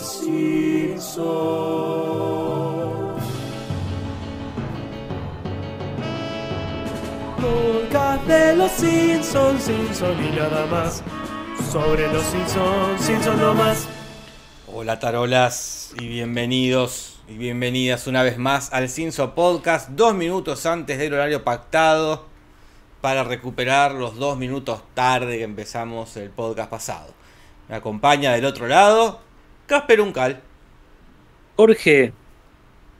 Simpsons. Podcast de los Simpsons, Simpsons y nada más. Sobre los Simpsons, Simpsons no más. Hola tarolas y bienvenidos y bienvenidas una vez más al Cinso Podcast, dos minutos antes del horario pactado para recuperar los dos minutos tarde que empezamos el podcast pasado. Me acompaña del otro lado Casper Uncal. Jorge,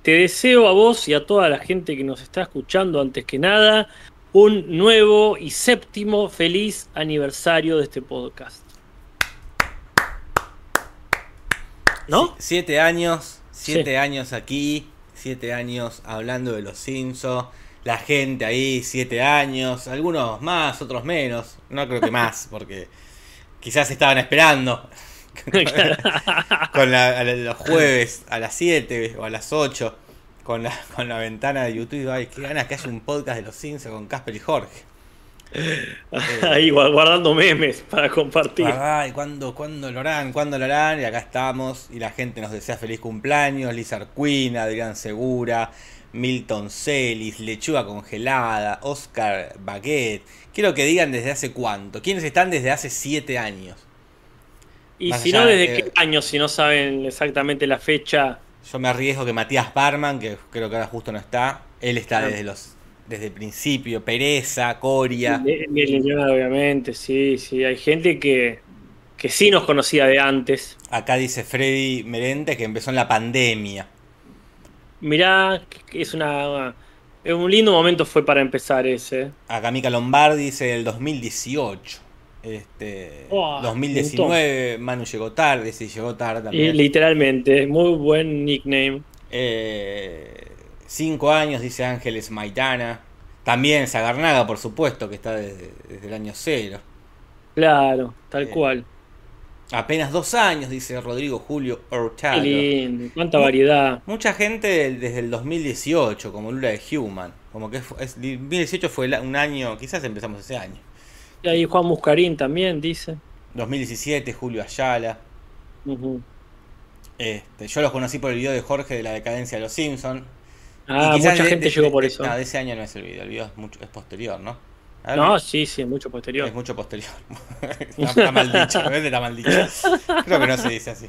te deseo a vos y a toda la gente que nos está escuchando antes que nada un nuevo y séptimo feliz aniversario de este podcast. ¿No? Siete años, siete años aquí, siete años hablando de los Simpsons. La gente ahí, siete años, algunos más, otros menos. No creo que más, porque quizás estaban esperando. con la, los jueves a las 7 o a las 8 con la, con la ventana de YouTube. Ay, qué ganas que haya un podcast de los Simpsons con Casper y Jorge. Ahí guardando memes para compartir. Ay, ¿cuándo, ¿cuándo lo harán? ¿Cuándo lo harán? Y acá estamos. Y la gente nos desea feliz cumpleaños. Lizard Queen, Adrián Segura, Milton Celis, Lechuga Congelada, Oscar Baguette. Quiero que digan desde hace cuánto. ¿Quiénes están desde hace 7 años? Y si no, ¿desde qué año? Si no saben exactamente la fecha. Yo me arriesgo que Matías Parman, que creo que ahora justo no está, él está desde los desde el principio, Pereza, Coria. obviamente, sí, sí. Hay gente que, que sí nos conocía de antes. Acá dice Freddy Merente que empezó en la pandemia. Mirá, es una. Un lindo momento fue para empezar ese. Acá Mica Lombardi dice el 2018. Este, 2019, Manu llegó tarde, sí, llegó tarde también. literalmente, muy buen nickname. Eh, cinco años, dice Ángeles Maitana. También Zagarnaga, por supuesto, que está desde, el año cero. Claro, tal eh, cual. Apenas dos años, dice Rodrigo Julio Hurtado. Qué lindo, cuánta variedad. Mucha gente desde el 2018, como Lula de Human. Como que es, 2018 fue un año, quizás empezamos ese año. Y ahí Juan Muscarín también dice. 2017, Julio Ayala. este, yo los conocí por el video de Jorge de la decadencia de los Simpsons. Ah, mucha gente llegó por eso. No, de ese año no es el video, el video es, mucho, es posterior, ¿no? no, sí, sí, es mucho posterior. Es mucho posterior. está, mal dicho, está mal dicho. Creo que no se dice así.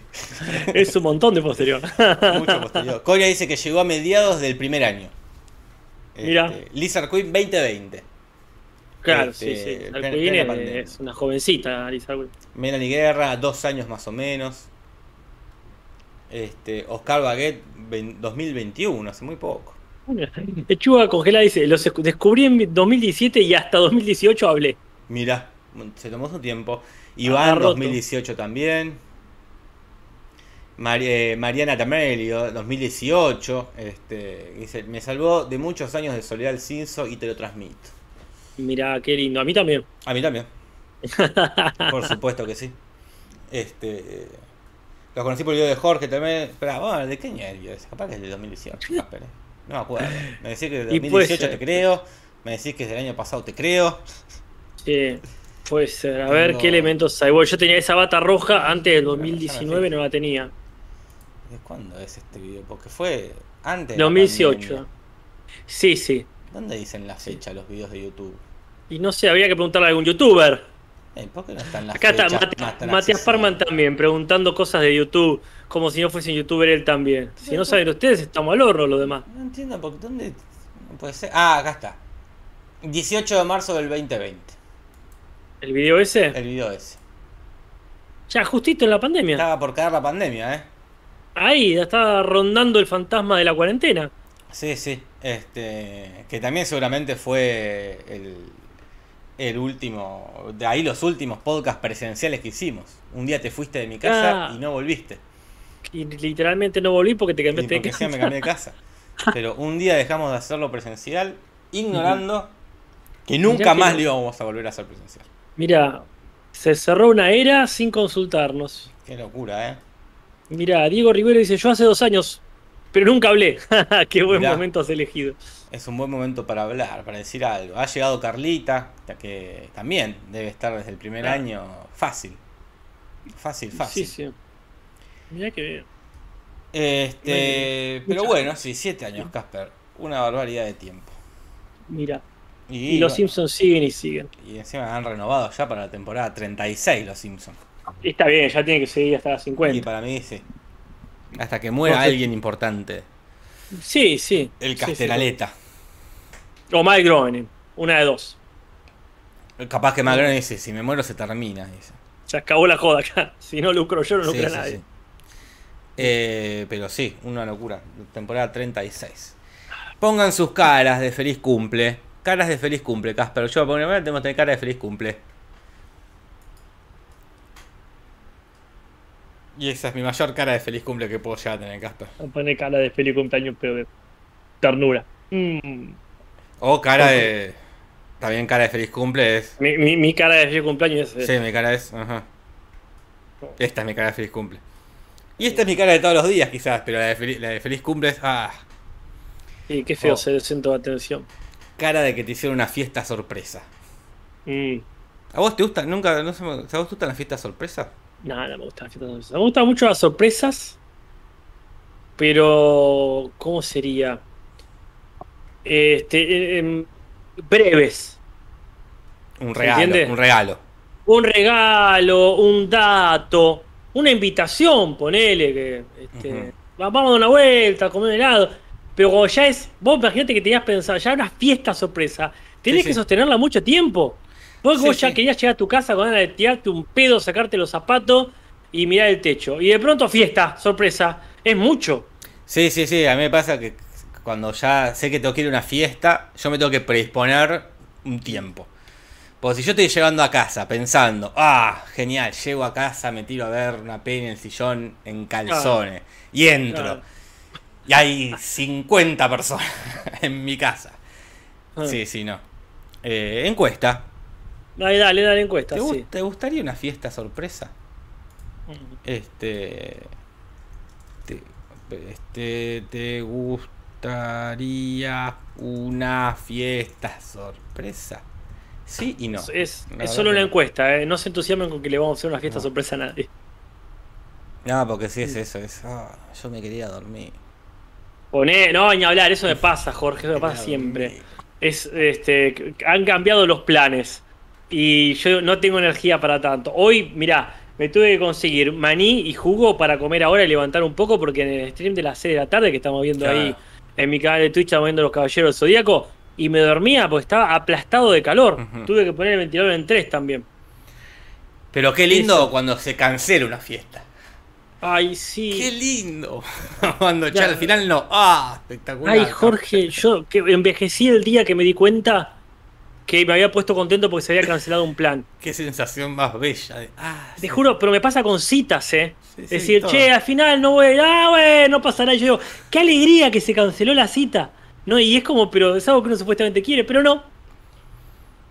es un montón de posterior. mucho posterior. Coria dice que llegó a mediados del primer año. Mira. Este, Lizard Queen 2020. Claro, sí, sí. Este, es una jovencita, Lisa Melanie Guerra, dos años más o menos. Este, Oscar Baguette, 2021, hace muy poco. Lechuga congelada dice, los descubrí en 2017 y hasta 2018 hablé. Mira, se tomó su tiempo. Iván, 2018 también. Eh, Mariana Tamelio, 2018. Este, dice, me salvó de muchos años de soledad el cinzo y te lo transmito. Mira, qué lindo. A mí también. A mí también. por supuesto que sí. Este. Lo conocí por el video de Jorge también. Pero, bueno, ¿de qué año es? Capaz que es de 2018. No me acuerdo. Me decís que es de 2018 te creo. Me decís que es del año pasado te creo. Sí, puede ser. A ver qué elementos hay. Bueno, yo tenía esa bata roja antes del 2019, no la tenía. ¿De cuándo es este video? Porque fue antes. 2018. sí, sí. ¿Dónde dicen la fecha los videos de YouTube? Y no sé, había que preguntarle a algún youtuber. Eh, ¿Por qué no están las Acá está Matías Parman también, preguntando cosas de YouTube, como si no fuese un youtuber él también. Si no saben ustedes, estamos al horno lo demás. No entiendo, porque ¿dónde puede ser? Ah, acá está. 18 de marzo del 2020. ¿El video ese? El video ese. Ya, justito en la pandemia. Estaba por caer la pandemia, ¿eh? Ahí, ya estaba rondando el fantasma de la cuarentena. Sí, sí. Este, que también seguramente fue el, el último, de ahí los últimos podcasts presenciales que hicimos. Un día te fuiste de mi casa ah. y no volviste. Y literalmente no volví porque te cambiaste de casa. me cambié de casa. Pero un día dejamos de hacerlo presencial, ignorando que nunca más lo íbamos a volver a hacer presencial. Mira, se cerró una era sin consultarnos. Qué locura, ¿eh? Mira, Diego Rivero dice, yo hace dos años pero nunca hablé. Qué buen momento has elegido. Es un buen momento para hablar, para decir algo. Ha llegado Carlita, que también debe estar desde el primer ah. año fácil. Fácil, fácil. Sí, sí. Mirá que bien. Este, pero bueno, sí, siete años, Casper. Una barbaridad de tiempo. Mira. Y, Y, los bueno, Simpsons siguen y siguen. y encima han renovado ya para la temporada 36 los Simpsons. Y está bien, ya tiene que seguir hasta las Y 50. para mí sí. Hasta que muera Porque- alguien importante. Sí, sí. El Sí, sí. Casteraleta. O Mike Groening. Una de dos. Capaz que Magrón dice, si me muero se termina. Dice. Se acabó la joda acá. Si no lucro yo, no Sí, lucra sí, nadie. sí. Eh, pero sí, una locura. Temporada 36. Pongan sus caras de feliz cumple. Caras de feliz cumple, Casper. Yo por primera vez tengo que tener cara de feliz cumple. Y esa es mi mayor cara de feliz cumple que puedo llegar a tener, Casper. Poner cara de feliz cumpleaños, pero de ternura. Mm. O cara de. También cara de feliz cumple es. Mi, mi- mi cara de feliz cumpleaños es. Sí, mi cara es. Ajá. Esta es mi cara de feliz cumple. Y esta es mi cara de todos los días, quizás, pero la de, feliz, la de feliz cumple es. Ah, Sí, qué feo Oh. ser el centro de atención. cara de que te hicieron una fiesta sorpresa. Mm. ¿A vos te gusta? Nunca, no sé, ¿a vos te gustan las fiestas sorpresa? No, no me gustan las fiestas sorpresas. Me gustan mucho las sorpresas. Pero. ¿Cómo sería? Este. eh, em, breves. Un ¿Se regalo, un regalo. Un regalo, un dato, una invitación, ponele que. Este, Vamos a dar una vuelta, a comer un helado. Pero cuando ya es. Vos imagínate que tenías pensado, ya una fiesta sorpresa. Tenés Sí, que sí. sostenerla mucho tiempo. Vos, Sí, vos ya sí. querías llegar a tu casa con ganas de tirarte un pedo, sacarte los zapatos y mirar el techo. Y de pronto fiesta, sorpresa. Es mucho. Sí, sí, sí, a mí me pasa que cuando ya sé que tengo que ir a una fiesta, yo me tengo que predisponer un tiempo. Porque si yo estoy llegando a casa pensando, ah, genial, llego a casa, me tiro a ver una peli en el sillón en calzones y entro. Y hay 50 personas en mi casa. Ah. Sí, sí, no. Eh, encuesta. Dale, dale, dale encuesta. ¿Te, gu- sí. te gustaría una fiesta sorpresa? Este. Te, este, ¿te gustaría una fiesta sorpresa? Sí y no. Es, es solo una encuesta, ¿eh? no se entusiasmen con que le vamos a hacer una fiesta No. sorpresa a nadie. No, porque sí es eso. Es, ah, yo me quería dormir. Poné, no, ni hablar, eso me pasa, Jorge, eso me pasa siempre. Es, este, han cambiado los planes y yo no tengo energía para tanto. Hoy, mirá, me tuve que conseguir maní y jugo para comer ahora y levantar un poco porque en el stream de las 6 de la tarde que estamos viendo Claro. ahí en mi canal de Twitch, estamos viendo los Caballeros del Zodíaco y me dormía porque estaba aplastado de calor. Tuve que poner el ventilador en 3 también. Pero qué lindo Eso. cuando se cancela una fiesta. Ay, sí. Qué lindo. cuando ya Ya. al final no. Ah, espectacular. Ay, Jorge, yo que envejecí el día que me di cuenta que me había puesto contento porque se había cancelado un plan. Qué sensación más bella. de- ah, Te sí. juro, pero me pasa con citas, ¿eh? Sí, decir, todo. che, al final no voy ah, bueno, no pasará. Y yo digo, qué alegría que se canceló la cita. No, y es como, pero es algo que uno supuestamente quiere, pero no.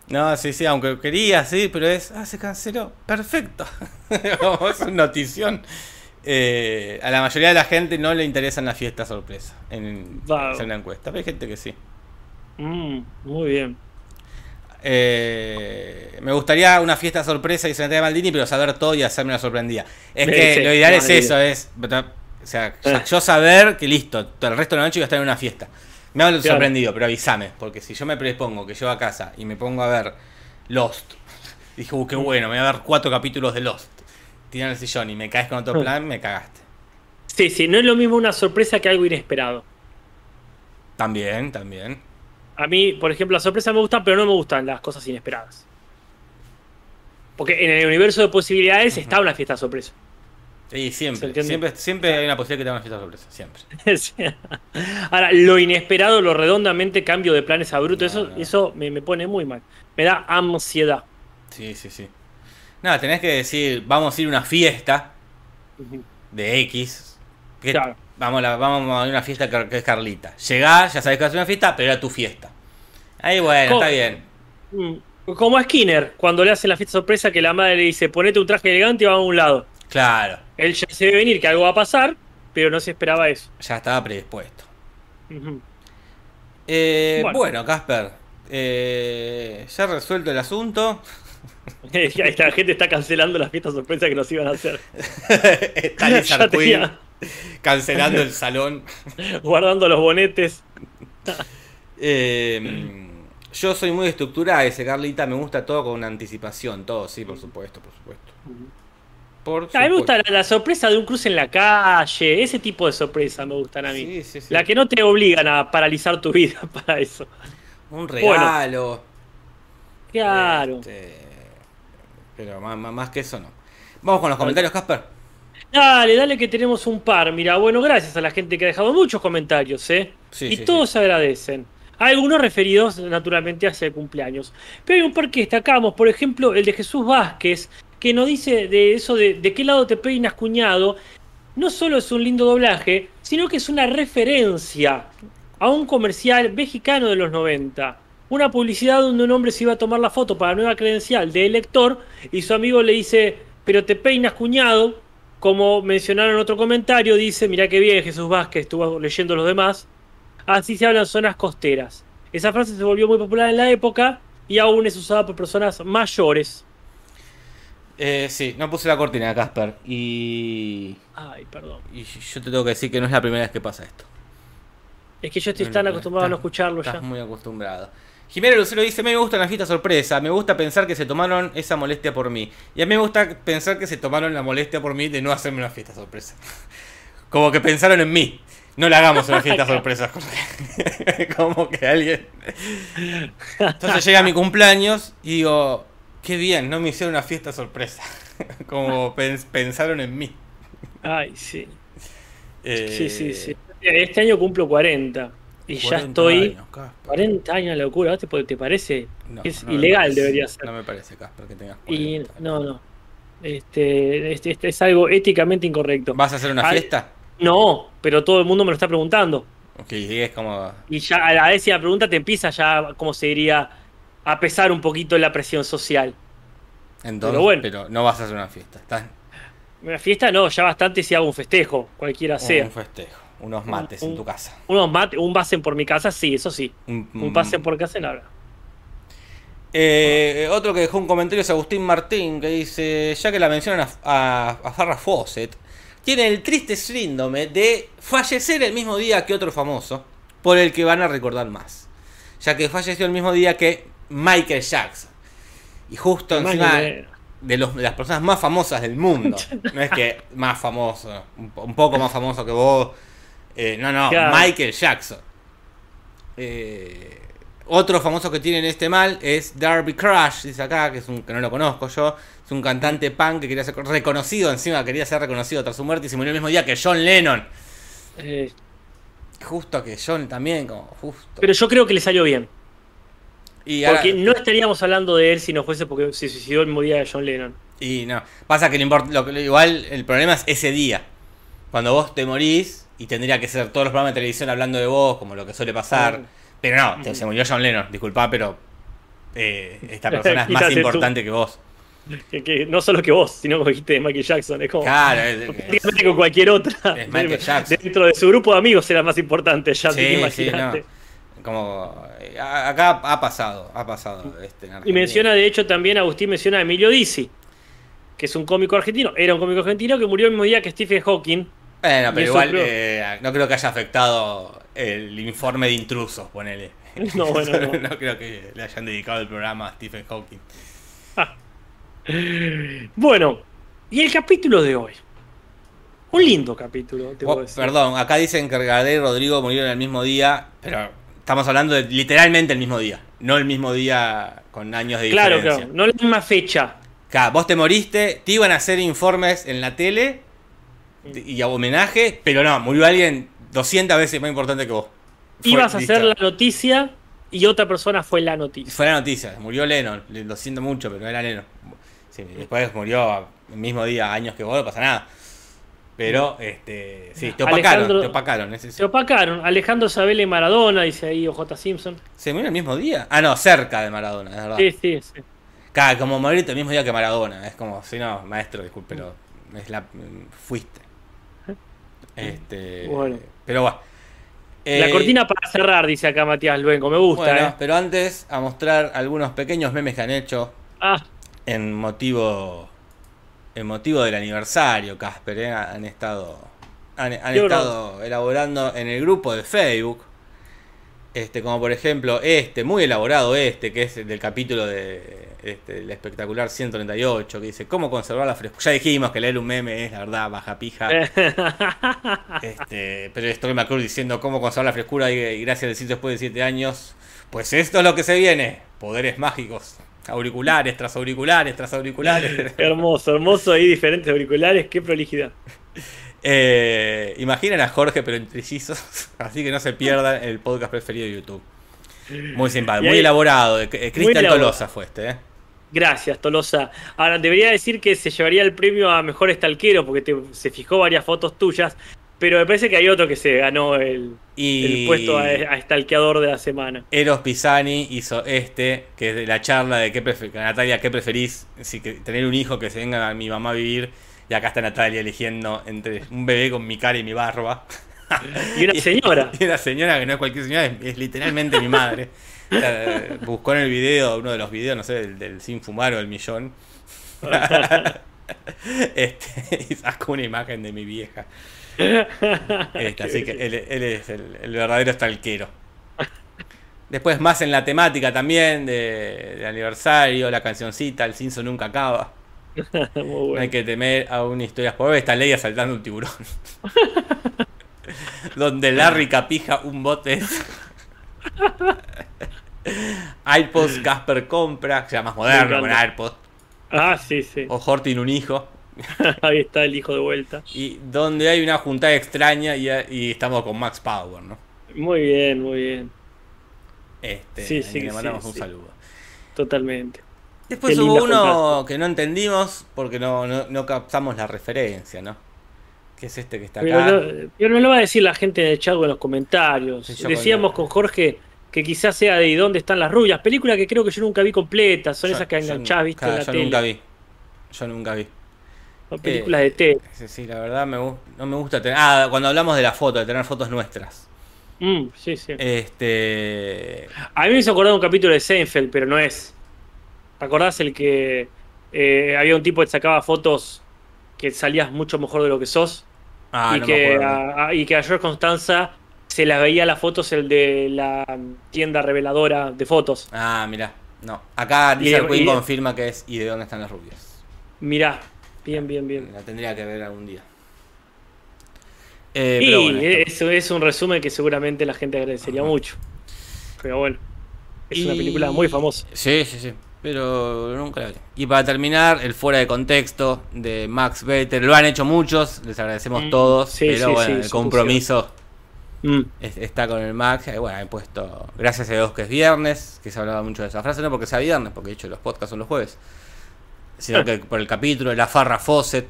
No, sí, sí, aunque quería, sí, pero es. Ah, se canceló. Perfecto. Es una notición. Eh, a la mayoría de la gente no le interesan las fiestas sorpresa en hacer una encuesta. Pero hay gente que sí. Mm, muy bien. Eh, me gustaría una fiesta sorpresa y se de Maldini, pero saber todo y hacerme una sorprendida. Es que lo ideal no, es eso, es. O sea, Eh. yo saber que listo, el resto de la noche voy a estar en una fiesta. Me hablo Claro. sorprendido, pero avísame, porque si yo me predispongo que llego a casa y me pongo a ver Lost, dije, uh, qué Mm. bueno, me voy a ver cuatro capítulos de Lost. Tiran el sillón y me caes con otro Mm. plan, me cagaste. Sí, sí, no es lo mismo una sorpresa que algo inesperado. También, también. A mí, por ejemplo, las sorpresas me gustan, pero no me gustan las cosas inesperadas. Porque en el universo de posibilidades está una fiesta sorpresa. Sí, ¿Se siempre. Siempre, siempre hay una posibilidad que te una fiesta sorpresa. Siempre. Sí. Ahora, lo inesperado, lo redondamente cambio de planes a bruto, No, eso, no. eso me, me pone muy mal. Me da ansiedad. Sí, sí, sí. Nada, tenés que decir, vamos a ir a una fiesta de X. que- Claro. Vamos, a la- vamos a una fiesta que, es Carlita. Llegás, ya sabés que ser una fiesta, pero era tu fiesta. Ahí bueno, está bien. Mm, Como a Skinner, cuando le hacen la fiesta sorpresa que la madre le dice, ponete un traje elegante y vamos a un lado. Claro, Él ya se ve venir que algo va a pasar, pero no se esperaba eso. ya estaba predispuesto. Eh, Bueno. bueno, Casper, eh, ya resuelto el asunto. La gente está cancelando las fiestas sorpresa que nos iban a hacer. Está tenía- cancelando el salón. guardando los bonetes. Eh, yo soy muy estructurada, ese Carlita, me gusta todo con anticipación, todo, sí, por supuesto, por supuesto. Por A mí me gusta la, la sorpresa de un cruce en la calle, ese tipo de sorpresas me gustan a mí. Sí, sí, sí. La que no te obligan a paralizar tu vida para eso. Un regalo. Claro. este, pero más, más- que eso no. Vamos con los comentarios, Casper. Dale, dale que tenemos un par. Mira, bueno, gracias a la gente que ha dejado muchos comentarios, ¿eh? Sí, y sí, todos se agradecen. Hay algunos referidos naturalmente hacia el cumpleaños. Pero hay un par que destacamos, por ejemplo, el de Jesús Vázquez, que nos dice de eso de, de qué lado te peinas, cuñado. No solo es un lindo doblaje, sino que es una referencia a un comercial mexicano de los 90. Una publicidad donde un hombre se iba a tomar la foto para la nueva credencial de elector y su amigo le dice, pero te peinas, cuñado. Como mencionaron en otro comentario, dice, mira qué bien Jesús Vázquez, estuvo leyendo los demás. Así se hablan zonas costeras. Esa frase se volvió muy popular en la época y aún es usada por personas mayores. Eh, sí, no puse la cortina, Casper. Y, Ay, perdón. y yo te tengo que decir que no es la primera vez que pasa esto. Es que yo estoy No, tan acostumbrado a no escucharlo Estás ya. muy acostumbrado. Jimena Lucero dice, me gusta la fiesta sorpresa, me gusta pensar que se tomaron esa molestia por mí. Y a mí me gusta pensar que se tomaron la molestia por mí de no hacerme una fiesta sorpresa. Como que pensaron en mí. No le hagamos una fiesta sorpresa. Como que alguien... Entonces llega mi cumpleaños y digo, qué bien, no me hicieron una fiesta sorpresa. Como pens- pensaron en mí. Ay, sí. Eh, Sí, sí, sí. Este año cumplo 40 y ya 40 estoy... años, Casper. 40 años locura, ¿te, te parece? No, es no ilegal, parece. debería ser. No me parece, Casper, que tengas y 40. no, no. Este, este, este es algo éticamente incorrecto. ¿Vas a hacer una Ay. fiesta? No, pero todo el mundo me lo está preguntando. Ok, es como. Y ya a la décima pregunta te empieza ya, como se diría, a pesar un poquito la presión social. Entonces, Pero bueno. pero no vas a hacer una fiesta. Estás Una fiesta no, ya bastante si hago un festejo, cualquiera sea. un festejo. Unos mates Un- en tu casa. Unos mate, un pasen por mi casa, sí, eso sí. Un, Un pasen por casa, nada. Eh, otro que dejó un comentario es Agustín Martín que dice: Ya que la mencionan a, a, a Farrah Fawcett, tiene el triste síndrome de fallecer el mismo día que otro famoso, por el que van a recordar más. Ya que falleció el mismo día que Michael Jackson. Y justo encima de, los- de las personas más famosas del mundo. No es que más famoso, un poco más famoso que vos. Eh, no, no, Claro. Michael Jackson. Eh, otro famoso que tiene este mal es Darby Crush, dice acá, que es un que no lo conozco yo. Es un cantante punk que quería ser reconocido, encima quería ser reconocido tras su muerte y se murió el mismo día que John Lennon. Eh, Justo que John también, como justo. pero yo creo que le salió bien. y, ahora- Porque no estaríamos hablando de él si no fuese porque se suicidó el mismo día de John Lennon. y no, pasa que lo igual el problema es ese día. Cuando vos te morís y tendría que ser todos los programas de televisión hablando de vos, como lo que suele pasar. Mm. Pero no, te- se murió John Lennon, disculpa, pero eh, esta persona es más tú. importante que vos. Que, que no solo que vos, sino como dijiste de Michael Jackson. Es como. Claro, es- con cualquier otra. es Michael Jackson. Dentro de su grupo de amigos era más importante ya, Sí, sí, no. Como eh, acá ha pasado, ha pasado este Y menciona, de hecho, también Agustín menciona a Emilio Dizzi, que es un cómico argentino. Era un cómico argentino que murió el mismo día que Stephen Hawking. Bueno, pero igual creo- eh, no creo que haya afectado el informe de intrusos, ponele. No, bueno, no. creo que le hayan dedicado el programa a Stephen Hawking. Bueno, y el capítulo de hoy. Un lindo capítulo, te Oh, puedo decir. perdón, acá dicen que Gardel y Rodrigo murieron el mismo día, pero estamos hablando de literalmente el mismo día, no el mismo día con años de Claro, diferencia. claro, no la misma fecha. Claro, vos te moriste, te iban a hacer informes en la tele y a homenaje, pero no, murió alguien 200 veces más importante que vos. Fue- Ibas a hacer la noticia y otra persona fue la noticia. Fue la noticia, murió Lennon, le- lo siento mucho, pero era Lennon. Sí, después murió el mismo día, años que vos, no pasa nada. Pero, este, sí, te opacaron, Alejandro- te opacaron. ese- Se opacaron. Alejandro Sabele Maradona, dice ahí OJ Simpson. ¿Se murió el mismo día? Ah, no, cerca de Maradona, es verdad. Sí, sí, sí. Claro, como morirte el mismo día que Maradona. Es como, si no, maestro, disculpe, pero es la, fuiste. Este, Bueno. Pero bueno. La Eh, cortina para cerrar, dice acá Matías Luengo. Me gusta, Bueno, ¿eh? pero antes a mostrar algunos pequeños memes que han hecho. Ah, en motivo en motivo del aniversario, Casper, ¿eh? han estado han, estado elaborando en el grupo de Facebook. Este, como por ejemplo este, muy elaborado este, que es el del capítulo de este, el espectacular 138, que dice cómo conservar la frescura. Ya dijimos que leer un meme es la verdad baja pija. Este, pero estoy acuerdo diciendo cómo conservar la frescura y, gracias al decir después de 7 años. Pues esto es lo que se viene. Poderes mágicos. Auriculares, tras auriculares, tras auriculares. hermoso, hermoso ahí, diferentes auriculares, qué prolijidad. Eh, imaginen a Jorge, pero en trillizos. Así que no se pierdan el podcast preferido de YouTube. Muy simpático, muy elaborado. Cristian. Tolosa fue este, ¿eh? Gracias, Tolosa. Ahora, debería decir que se llevaría el premio a mejor estalquero porque te- se fijó varias fotos tuyas, pero me parece que hay otro que se ganó el, Y el puesto a, a estalqueador de la semana. Eros Pisani hizo este, que es de la charla de qué Natalia, ¿qué preferís? Si que tener un hijo que se venga a mi mamá a vivir. Y acá está Natalia eligiendo entre un bebé con mi cara y mi barba. Y una señora. Y una señora que no es cualquier señora, es, es literalmente mi madre. Eh, Buscó en el video, uno de los videos, no sé, del, del sin fumar o del millón. este, y sacó una imagen de mi vieja. Este, así que él, él es el, el verdadero stalkero. Después más en la temática también de, de aniversario, la cancioncita, el cinzo nunca acaba. No hay que temer a una historia por ver. Está Leia saltando un tiburón. Donde Larry capija un bote. AirPods Casper compra, que sea más moderno con. AirPods. Ah, sí, sí. O Hort tiene un hijo. Ahí está el hijo de vuelta. Y donde hay una juntada extraña y, y estamos con Max Power, ¿no? Muy bien, muy bien. Este, Sí, sí, le sí, mandamos un sí. saludo. Totalmente. Después Qué hubo uno que no entendimos porque no, no, no captamos la referencia, ¿no? Que es este que está Pero, acá. no- pero no lo va a decir la gente en el chat o en los comentarios. Sí, Decíamos con Jorge que quizás sea de ¿Y dónde están las rubias? Película que creo que yo nunca vi completa. Son Yo- esas que enganchás, viste, claro, en la yo tele. nunca vi. Yo nunca vi. Son películas Eh, de tele. Sí, sí, la verdad me, no me gusta tener. Ah, cuando hablamos de la foto, de tener fotos nuestras. Mm, sí, sí. Este. A mí me hizo acordar un capítulo de Seinfeld, pero no es. ¿Te acordás el que eh, había un tipo que sacaba fotos que salías mucho mejor de lo que sos? Ah, y, no que acuerdo. a, a- y que a George Constanza se las veía las fotos el de la tienda reveladora de fotos. Ah, mirá. No. Acá Lizard Queen confirma que es. ¿Y de dónde están las rubias? Mirá, bien, bien, bien. La tendría que ver algún día. Eh, pero y bueno, eso es un resumen que seguramente la gente agradecería mucho. Pero bueno, es una película muy famosa. Sí, sí, sí. Pero nunca la vi. Y para terminar, el fuera de contexto de Max Better. Lo han hecho muchos, les agradecemos Mm, todos. sí, pero sí, bueno, sí, el compromiso Mm, es- está con el Max. Y bueno, he puesto. Gracias a Dios que es viernes, que se hablaba mucho de esa frase. No porque sea viernes, porque de hecho los podcasts son los jueves. Sino que por el capítulo de la Farra Fawcett.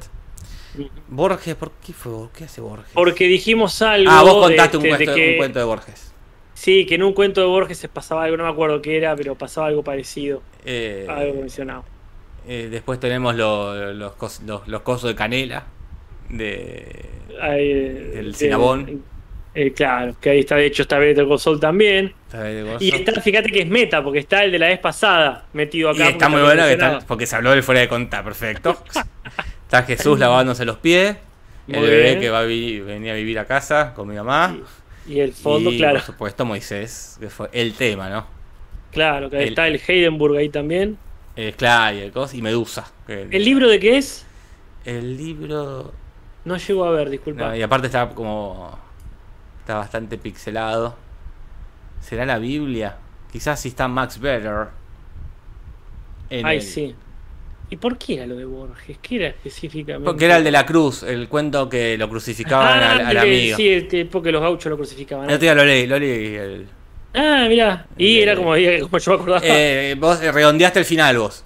Borges, ¿por qué fue? ¿Qué hace Borges? Porque dijimos algo. ah, vos contaste un, este, de cuento, que- un cuento de Borges. Sí, que en un cuento de Borges se pasaba algo, no me acuerdo qué era, pero pasaba algo parecido. Eh, Algo mencionado. eh, después tenemos lo- los, los, los cosos de canela. De, Ahí, Del eh, Cinnabon. Eh, claro, que ahí está, de hecho, está Better Call Saul también. Y está, fíjate que es meta, porque está el de la vez pasada metido Y acá. está porque muy bueno que está- porque se habló del fuera de conta, perfecto. Está Jesús lavándose los pies. El bebé bien. que va a vi- venía a vivir a casa con mi mamá. Y el fondo, y, claro. por supuesto Moisés, que fue el tema, ¿no? Claro, que el- está el Heidenburg ahí también. Eh, claro, y, el cos- y Medusa. que- ¿El libro de qué es? El libro. No llego a ver, disculpa. no, y aparte está como. Está bastante pixelado. ¿Será la Biblia? Quizás si está Max Better. en Ay, el- sí. ¿Y por qué era lo de Borges? ¿Qué era específicamente? Porque era el de la cruz, el cuento que lo crucificaban Ah, al, al amigo. Sí, el- porque los gauchos lo crucificaban. Día lo leí, lo leí. el- Ah, mirá. Y era como, como yo me acordaba. Eh, vos redondeaste el final vos.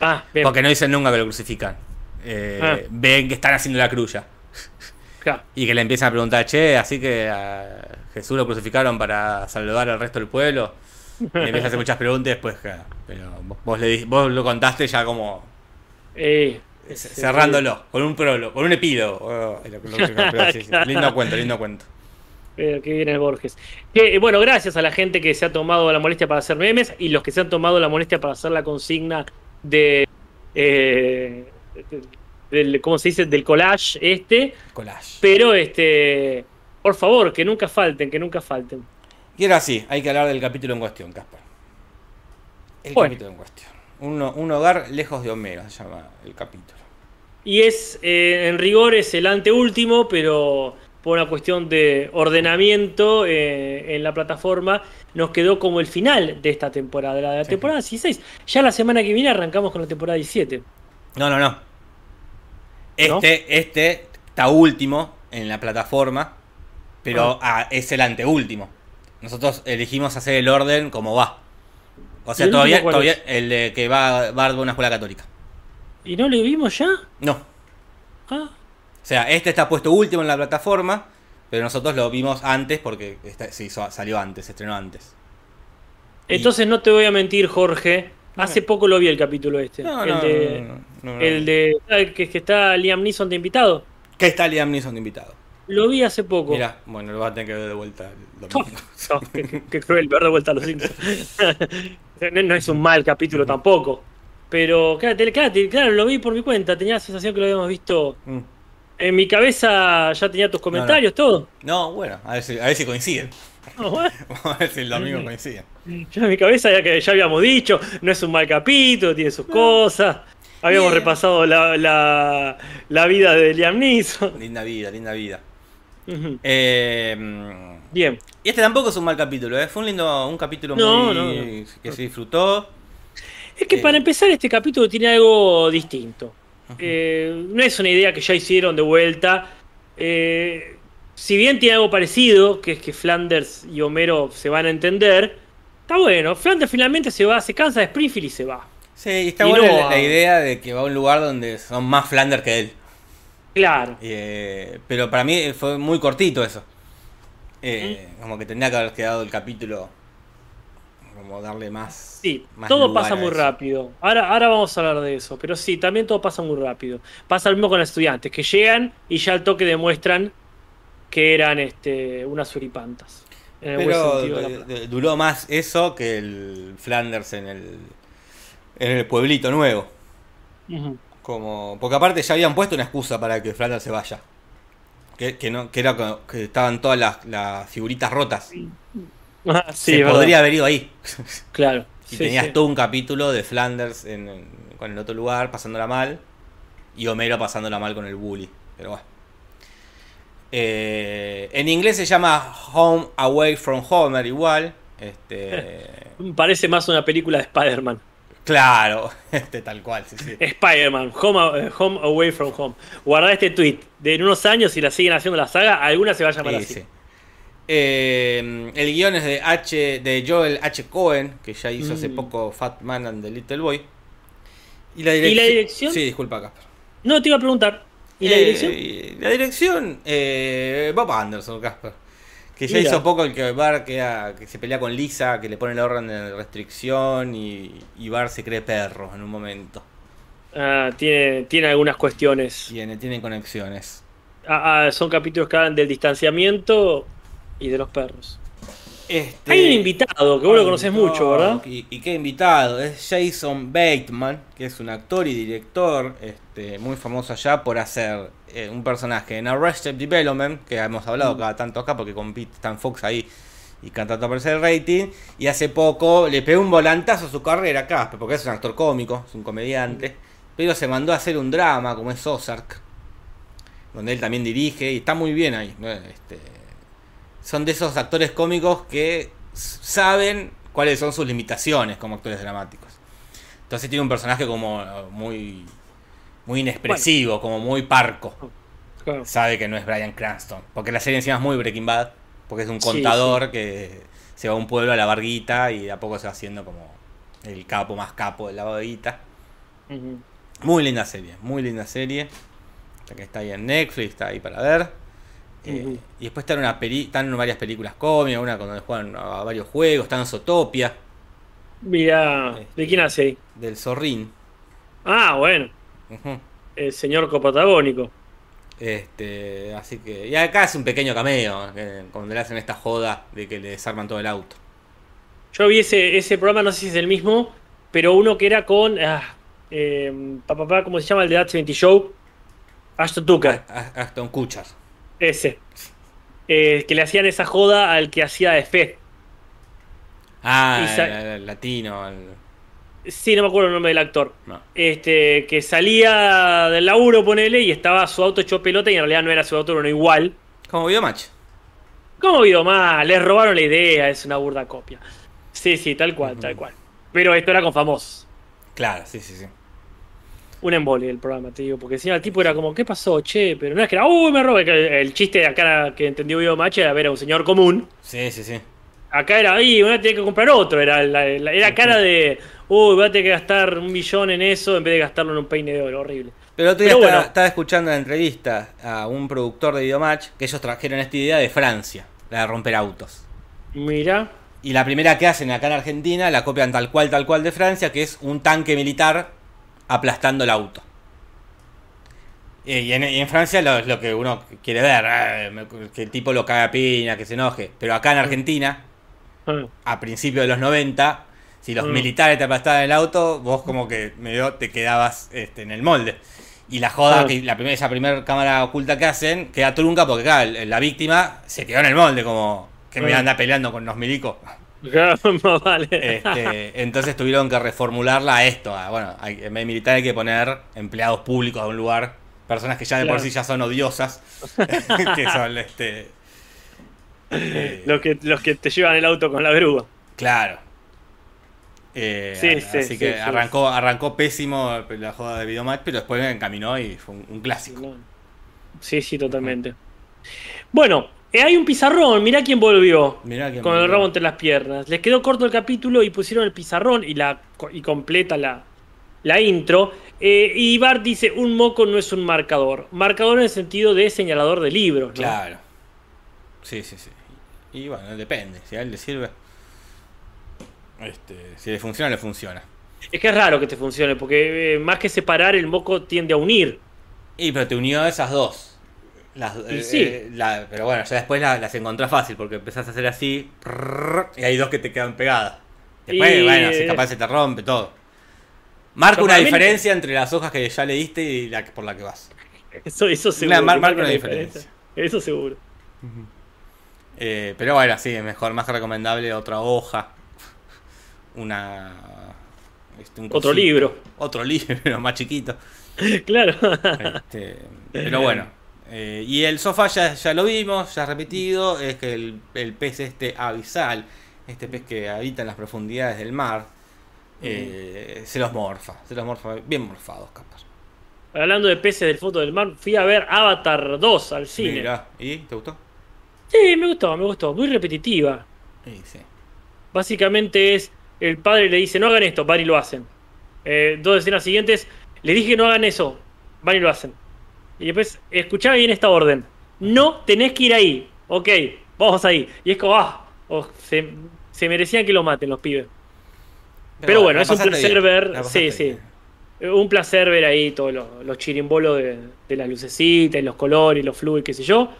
ah, bien. Porque no dicen nunca que lo crucifican. Eh, Ah. Ven que están haciendo la crulla. Claro. Y que le empiezan a preguntar, che, así que a Jesús lo crucificaron para salvar al resto del pueblo. Y le empiezan a hacer muchas preguntas después, claro, pero vos, le, lo contaste ya como Eh, cerrándolo, con un prólogo, con un epílogo. Oh, lo- lo- lo- pero sí, sí, Lindo cuento, lindo cuento. Pero que viene el Borges. Que, eh, bueno, gracias a la gente que se ha tomado la molestia para hacer memes y los que se han tomado la molestia para hacer la consigna de eh, del, ¿cómo se dice? Del collage este. Collage. Pero, este, por favor, que nunca falten, que nunca falten. Y ahora sí, hay que hablar del capítulo en cuestión, Casper. El Bueno. capítulo en cuestión. Un, un hogar lejos de Homero se llama el capítulo. Y es, eh, en rigor, es el anteúltimo, pero por una cuestión de ordenamiento eh, en la plataforma, nos quedó como el final de esta temporada, de la Sí. temporada 16. Ya la semana que viene arrancamos con la temporada 17. No, no, no. Este, este está último en la plataforma, pero ah, es el anteúltimo. Nosotros elegimos hacer el orden como va. O ¿Y sea, todavía, es? el de que va, va a una escuela católica. ¿Y no le vimos ya? No. Ah, O sea, este está puesto último en la plataforma, pero nosotros lo vimos antes porque está- se hizo, salió antes, se estrenó antes. Y- entonces no te voy a mentir, Jorge. Hace poco lo vi el capítulo este. No, el no, de, no, no, no. el de ah, que, que está Liam Neeson de invitado. ¿Qué está Liam Neeson de invitado? Lo vi hace poco. Mira, bueno, lo va a tener que ver de vuelta el domingo. No, qué, cruel ver de vuelta a los Simpsons. no, es un mal capítulo tampoco. Pero claro, claro, lo vi por mi cuenta. Tenía la sensación que lo habíamos visto. Mm. En mi cabeza ya tenía tus comentarios, todo. No, bueno, a ver si, a ver si coinciden. No, bueno, Vamos a ver si el domingo coinciden. yo en mi cabeza ya que ya habíamos dicho, no es un mal capítulo, tiene sus cosas. Habíamos Bien. repasado la, la, la vida de Liam Neeson. Linda vida, linda vida. Eh, Bien. y este tampoco es un mal capítulo, ¿eh? Fue un lindo, un capítulo No, muy no, que se disfrutó. Es que Eh. para empezar este capítulo tiene algo distinto. Eh, no es una idea que ya hicieron de vuelta. Eh, si bien tiene algo parecido, que es que Flanders y Homero se van a entender, está bueno. Flanders finalmente se va, se cansa de Springfield y se va. Sí, y está Y buena no la, idea de que va a un lugar donde son más Flanders que él. Claro. Eh, pero para mí fue muy cortito eso. Eh, Como que tendría que haber quedado el capítulo. Como darle más. Sí, más todo pasa muy eso. rápido. Ahora, ahora vamos a hablar de eso. Pero sí, también todo pasa muy rápido. Pasa lo mismo con los estudiantes, que llegan y ya al toque demuestran que eran este, unas suripantas. En el buen Pero de de- duró más eso que el Flanders en el, en el pueblito nuevo. Como, porque aparte ya habían puesto una excusa para que Flanders se vaya. Que, que no, que era que estaban todas las, las figuritas rotas. Ah, sí, se podría haber ido ahí. Claro. Y Sí, tenías sí. todo un capítulo de Flanders en, en- con el otro lugar pasándola mal. Y Homero pasándola mal con el bully. Pero bueno. Eh, en inglés se llama Home Away from Homer igual. Este, Parece más una película de Spider-Man. Claro, este tal cual, sí, sí. Spider-Man, home, eh, home Away from Home. Guardá este tweet. De en unos años, si la siguen haciendo la saga, alguna se va a llamar Sí, así. sí. Eh, el guion es de H de Joel H. Cohen, que ya hizo hace Mm. poco Fat Man and the Little Boy. Y la, ¿Y la dirección? Sí, disculpa, Casper. No, te iba a preguntar. ¿Y la Eh, dirección? la dirección, eh, Bob Anderson, Casper. Que ya Mira. hizo poco el que Bar queda, que se pelea con Lisa, que le pone el orden de restricción y, y Bar se cree perro en un momento. Ah, tiene, tiene algunas cuestiones. Tiene, tienen conexiones. Ah, ah, son capítulos que hablan del distanciamiento y de los perros. Este, Hay un invitado que vos lo no, mucho, ¿verdad? Y, y qué invitado, es Jason Bateman, que es un actor y director este, muy famoso allá por hacer eh, un personaje en Arrested Development, que hemos hablado Mm. cada tanto acá porque compite Stan Fox ahí y cantando aparece el rating. Y hace poco le pegó un volantazo a su carrera acá, porque es un actor cómico, es un comediante, pero se mandó a hacer un drama como es Ozark, donde él también dirige y está muy bien ahí. Este, son de esos actores cómicos que saben cuáles son sus limitaciones como actores dramáticos. Entonces tiene un personaje como eh, muy muy inexpresivo, como muy parco. Claro. Sabe que no es Brian Cranston, porque la serie encima es muy Breaking Bad, porque es un Sí, contador que se va a un pueblo a la barguita y de a poco se va haciendo como el capo más capo de la barguita. Muy linda serie, muy linda serie. La que está ahí en Netflix, está ahí para ver. Eh. Y después están, una peli están varias películas cómicas, una donde juegan a varios juegos, están en Zootopia, Mira, ¿de quién hace ahí? del Zorrín. Ah, bueno, el señor copatagónico. Este, así que. Y acá es un pequeño cameo, eh, cuando le hacen esta joda de que le desarman todo el auto. Yo vi ese, ese programa, no sé si es el mismo, pero uno que era con. ah, eh, pa, pa, pa, ¿cómo se llama el de That 70 Show? Ashton Tucker, A- a- Aston Kutcher. Ese. Eh, que le hacían esa joda al que hacía de Fe. Ah, el, el latino. el- Sí, no me acuerdo el nombre del actor. no. Este, que salía del laburo, ponele, y estaba su auto hecho pelota y en realidad no era su auto, era uno igual. Como Videomatch. ¿Cómo vio mal? Les robaron la idea, es una burda copia. Sí, sí, tal cual, tal cual. Pero esto era con famosos. Claro, sí, sí, sí. Un embole el programa, te digo, porque encima el tipo era como, ¿qué pasó, che? Pero no es que era, uy, me robé. que El chiste de acá que entendió Match era ver a un señor común. Sí, sí, sí. Acá era, ahí, voy a tener que comprar otro. Era, la, la- era cara de, uy, voy a tener que gastar un millón en eso en vez de gastarlo en un peine de oro, horrible. Pero el otro día Pero estaba, bueno. estaba escuchando la entrevista a un productor de Videomatch que ellos trajeron esta idea de Francia, la de romper autos. Mira, Y la primera que hacen acá en Argentina la copian tal cual, tal cual de Francia, que es un tanque militar aplastando el auto. Y en, y en Francia lo, lo que uno quiere ver, me- que el tipo lo caga a piña, que se enoje. Pero acá en Argentina, Ah, a principios de los 90, si los Mm. militares te aplastaban el auto, vos como que medio te quedabas este, en el molde. Y la joda, que la primera, esa primera cámara oculta que hacen, queda trunca porque claro, la víctima se quedó en el molde, como que me Ah. anda peleando con los milicos. vale. Este, entonces tuvieron que reformularla a esto. a, bueno, hay- en vez de militar hay que poner empleados públicos de un lugar, personas que ya de por sí ya son odiosas, que son este. eh, los, que, los que te llevan el auto con la grúa. Claro. Eh, Sí, a- sí, así sí, que arrancó, arrancó pésimo la joda de Videomatch, pero después encaminó y fue un, un clásico. Sí, sí, totalmente. Bueno, eh, hay un pizarrón, mirá quién volvió. Mirá Con el rabo entre las piernas. Les quedó corto el capítulo y pusieron el pizarrón y la y completa la, la intro. Eh, y Bart dice, un moco no es un marcador. Marcador en el sentido de señalador de libros. ¿no? Claro. Sí, sí, sí. Y bueno, depende. Si a él le sirve. Este, si le funciona, le funciona. Es que es raro que te funcione, porque eh, más que separar, el moco tiende a unir. Y pero te unió a esas dos. Las, Y eh, sí. eh, la- pero bueno, ya después la- las encontrás fácil porque empezás a hacer así prrr, y hay dos que te quedan pegadas. Después, Y, bueno, si eh, capaz se te rompe todo. Marca una diferencia entre las hojas que ya leíste y la por la que vas. Eso, eso seguro. mar- marca una diferencia. Eso seguro. Eh, pero bueno, sí, es mejor, más recomendable otra hoja. Una. este, un Otro cosito. libro. Otro libro, más chiquito. claro. Este, pero bueno. Eh, y el sofá ya, ya lo vimos, ya repetido. Es que el, el pez este abisal, este pez que habita en las profundidades del mar, eh, se los morfa. Se los morfa bien morfados, capaz. Hablando de peces del foto del mar, fui a ver Avatar 2 al cine. Mirá, ¿y te gustó? Sí, me gustó, me gustó. Muy repetitiva. Sí, sí. Básicamente es, el padre le dice, no hagan esto, van y lo hacen. Eh, dos escenas siguientes, le dije no hagan eso, van y lo hacen. Y después, escuchá bien esta orden. No tenés que ir ahí. Ok, vamos ahí. Y es como, ah, oh, se, se merecían que lo maten los pibes. Pero bueno, es un placer bien, ver- sí, sí. bien. Un placer ver ahí todos los, los chirimbolos de, de las lucecitas, y los colores, los fluidos, qué sé yo.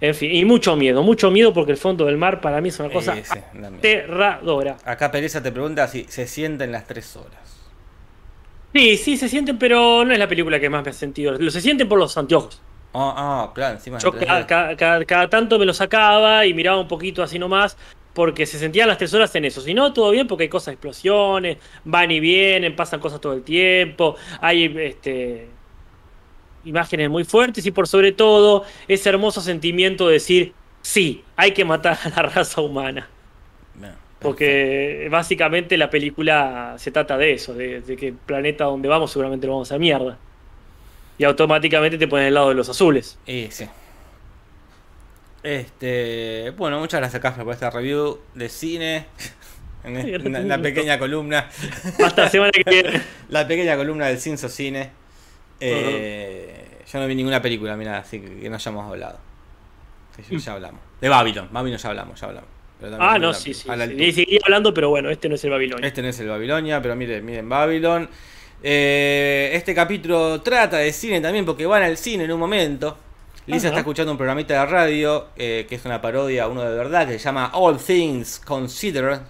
En fin, y mucho miedo, mucho miedo porque el fondo del mar para mí es una cosa Sí, sí, también. aterradora. Acá Pereza te pregunta si se sienten las tres horas. Sí, sí, se sienten, pero no es la película que más me ha sentido. Lo se sienten por los anteojos. Ah, ah, claro, encima. Yo cada, tanto me lo sacaba y miraba un poquito así nomás, porque se sentían las tres horas en eso. Si no, todo bien, porque hay cosas, explosiones, van y vienen, pasan cosas todo el tiempo, hay este, imágenes muy fuertes y por sobre todo ese hermoso sentimiento de decir, sí, hay que matar a la raza humana. Porque básicamente la película se trata de eso, de, de que el planeta donde vamos seguramente lo vamos a mierda. Y automáticamente te pones del lado de los azules. Y sí. Este, bueno, muchas gracias Casper por esta review de cine. En la, pequeña columna. Hasta la semana que viene. La pequeña columna del Cinso Cine. Eh, Yo no vi ninguna película, mira, así que, que no hayamos hablado. Que ya- ya hablamos. De Babylon, Babylon ya hablamos, ya hablamos. Ah, no, la- sí, sí. sí. seguiría hablando, pero bueno, este no es el Babilonia. Este no es el Babilonia, pero miren, miren Babylon. Eh, este capítulo trata de cine también porque van al cine en un momento. Lisa Ajá. está escuchando un programita de radio eh, que es una parodia, uno de verdad, que se llama All Things Considered,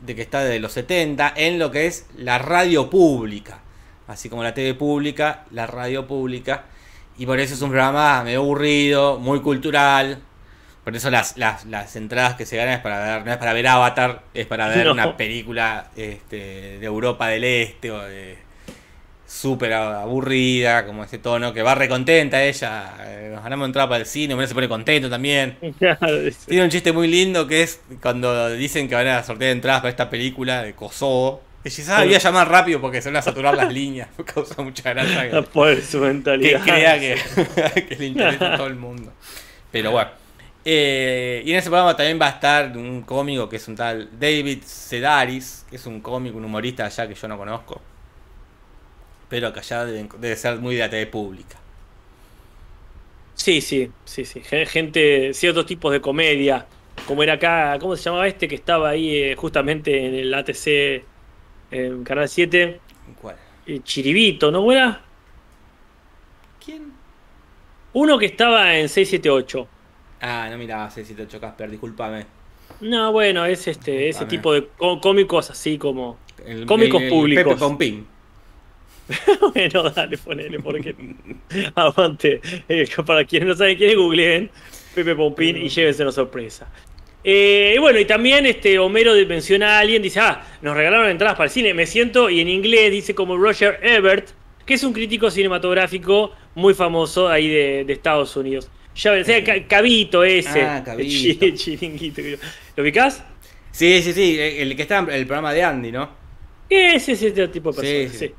de que está de los 70, en lo que es la radio pública. así como la TV pública, la radio pública. Y por eso es un programa medio aburrido, muy cultural. Por eso las, las, las entradas que se ganan es para ver, no es para ver Avatar, es para ver No. una película este, de Europa del Este o de súper aburrida, como ese tono, que va recontenta ella. eh, Nos ganamos entrada para el cine, uno se pone contento también. Tiene un chiste muy lindo que es cuando dicen que van a sortear entradas para esta película de Kosovo. Que dice, ah, voy a llamar rápido porque se van a saturar las líneas. Me causa mucha gracia que, por su que mentalidad. crea que, que le interesa a todo el mundo. Pero bueno. Eh, y en ese programa también va a estar un cómico que es un tal David Sedaris, que es un cómico, un humorista allá que yo no conozco. Pero que allá debe, debe ser muy de la TV pública. Sí, sí, sí, sí. Gen- Gente, ciertos tipos de comedia. Como era acá, ¿cómo se llamaba este que estaba ahí eh, justamente en el ATC en Canal 7? ¿Cuál? Eh, Chiribito, ¿no era? ¿Quién? Uno que estaba en 678. Ah, no miraba 678 Casper, discúlpame. No, bueno, es este, ese tipo de có- cómicos así como. El- Cómicos el- el públicos. Pepe Pompín. bueno, dale, ponele, porque. Aguante. Eh, para quienes no saben quién es, googleen Pepe Pompín y llévense una sorpresa. Eh, y bueno, y también este Homero menciona a alguien, dice, ah, nos regalaron entradas para el cine, me siento, y en inglés dice como Roger Ebert, que es un crítico cinematográfico muy famoso ahí de, de Estados Unidos. Ya eh, Ca- Cabito ese. Ah, Cabito. Chi- Chiringuito. ¿Lo ubicás? Sí, sí, sí, el que está en el programa de Andy, ¿no? Ese es ese tipo de persona, sí. sí.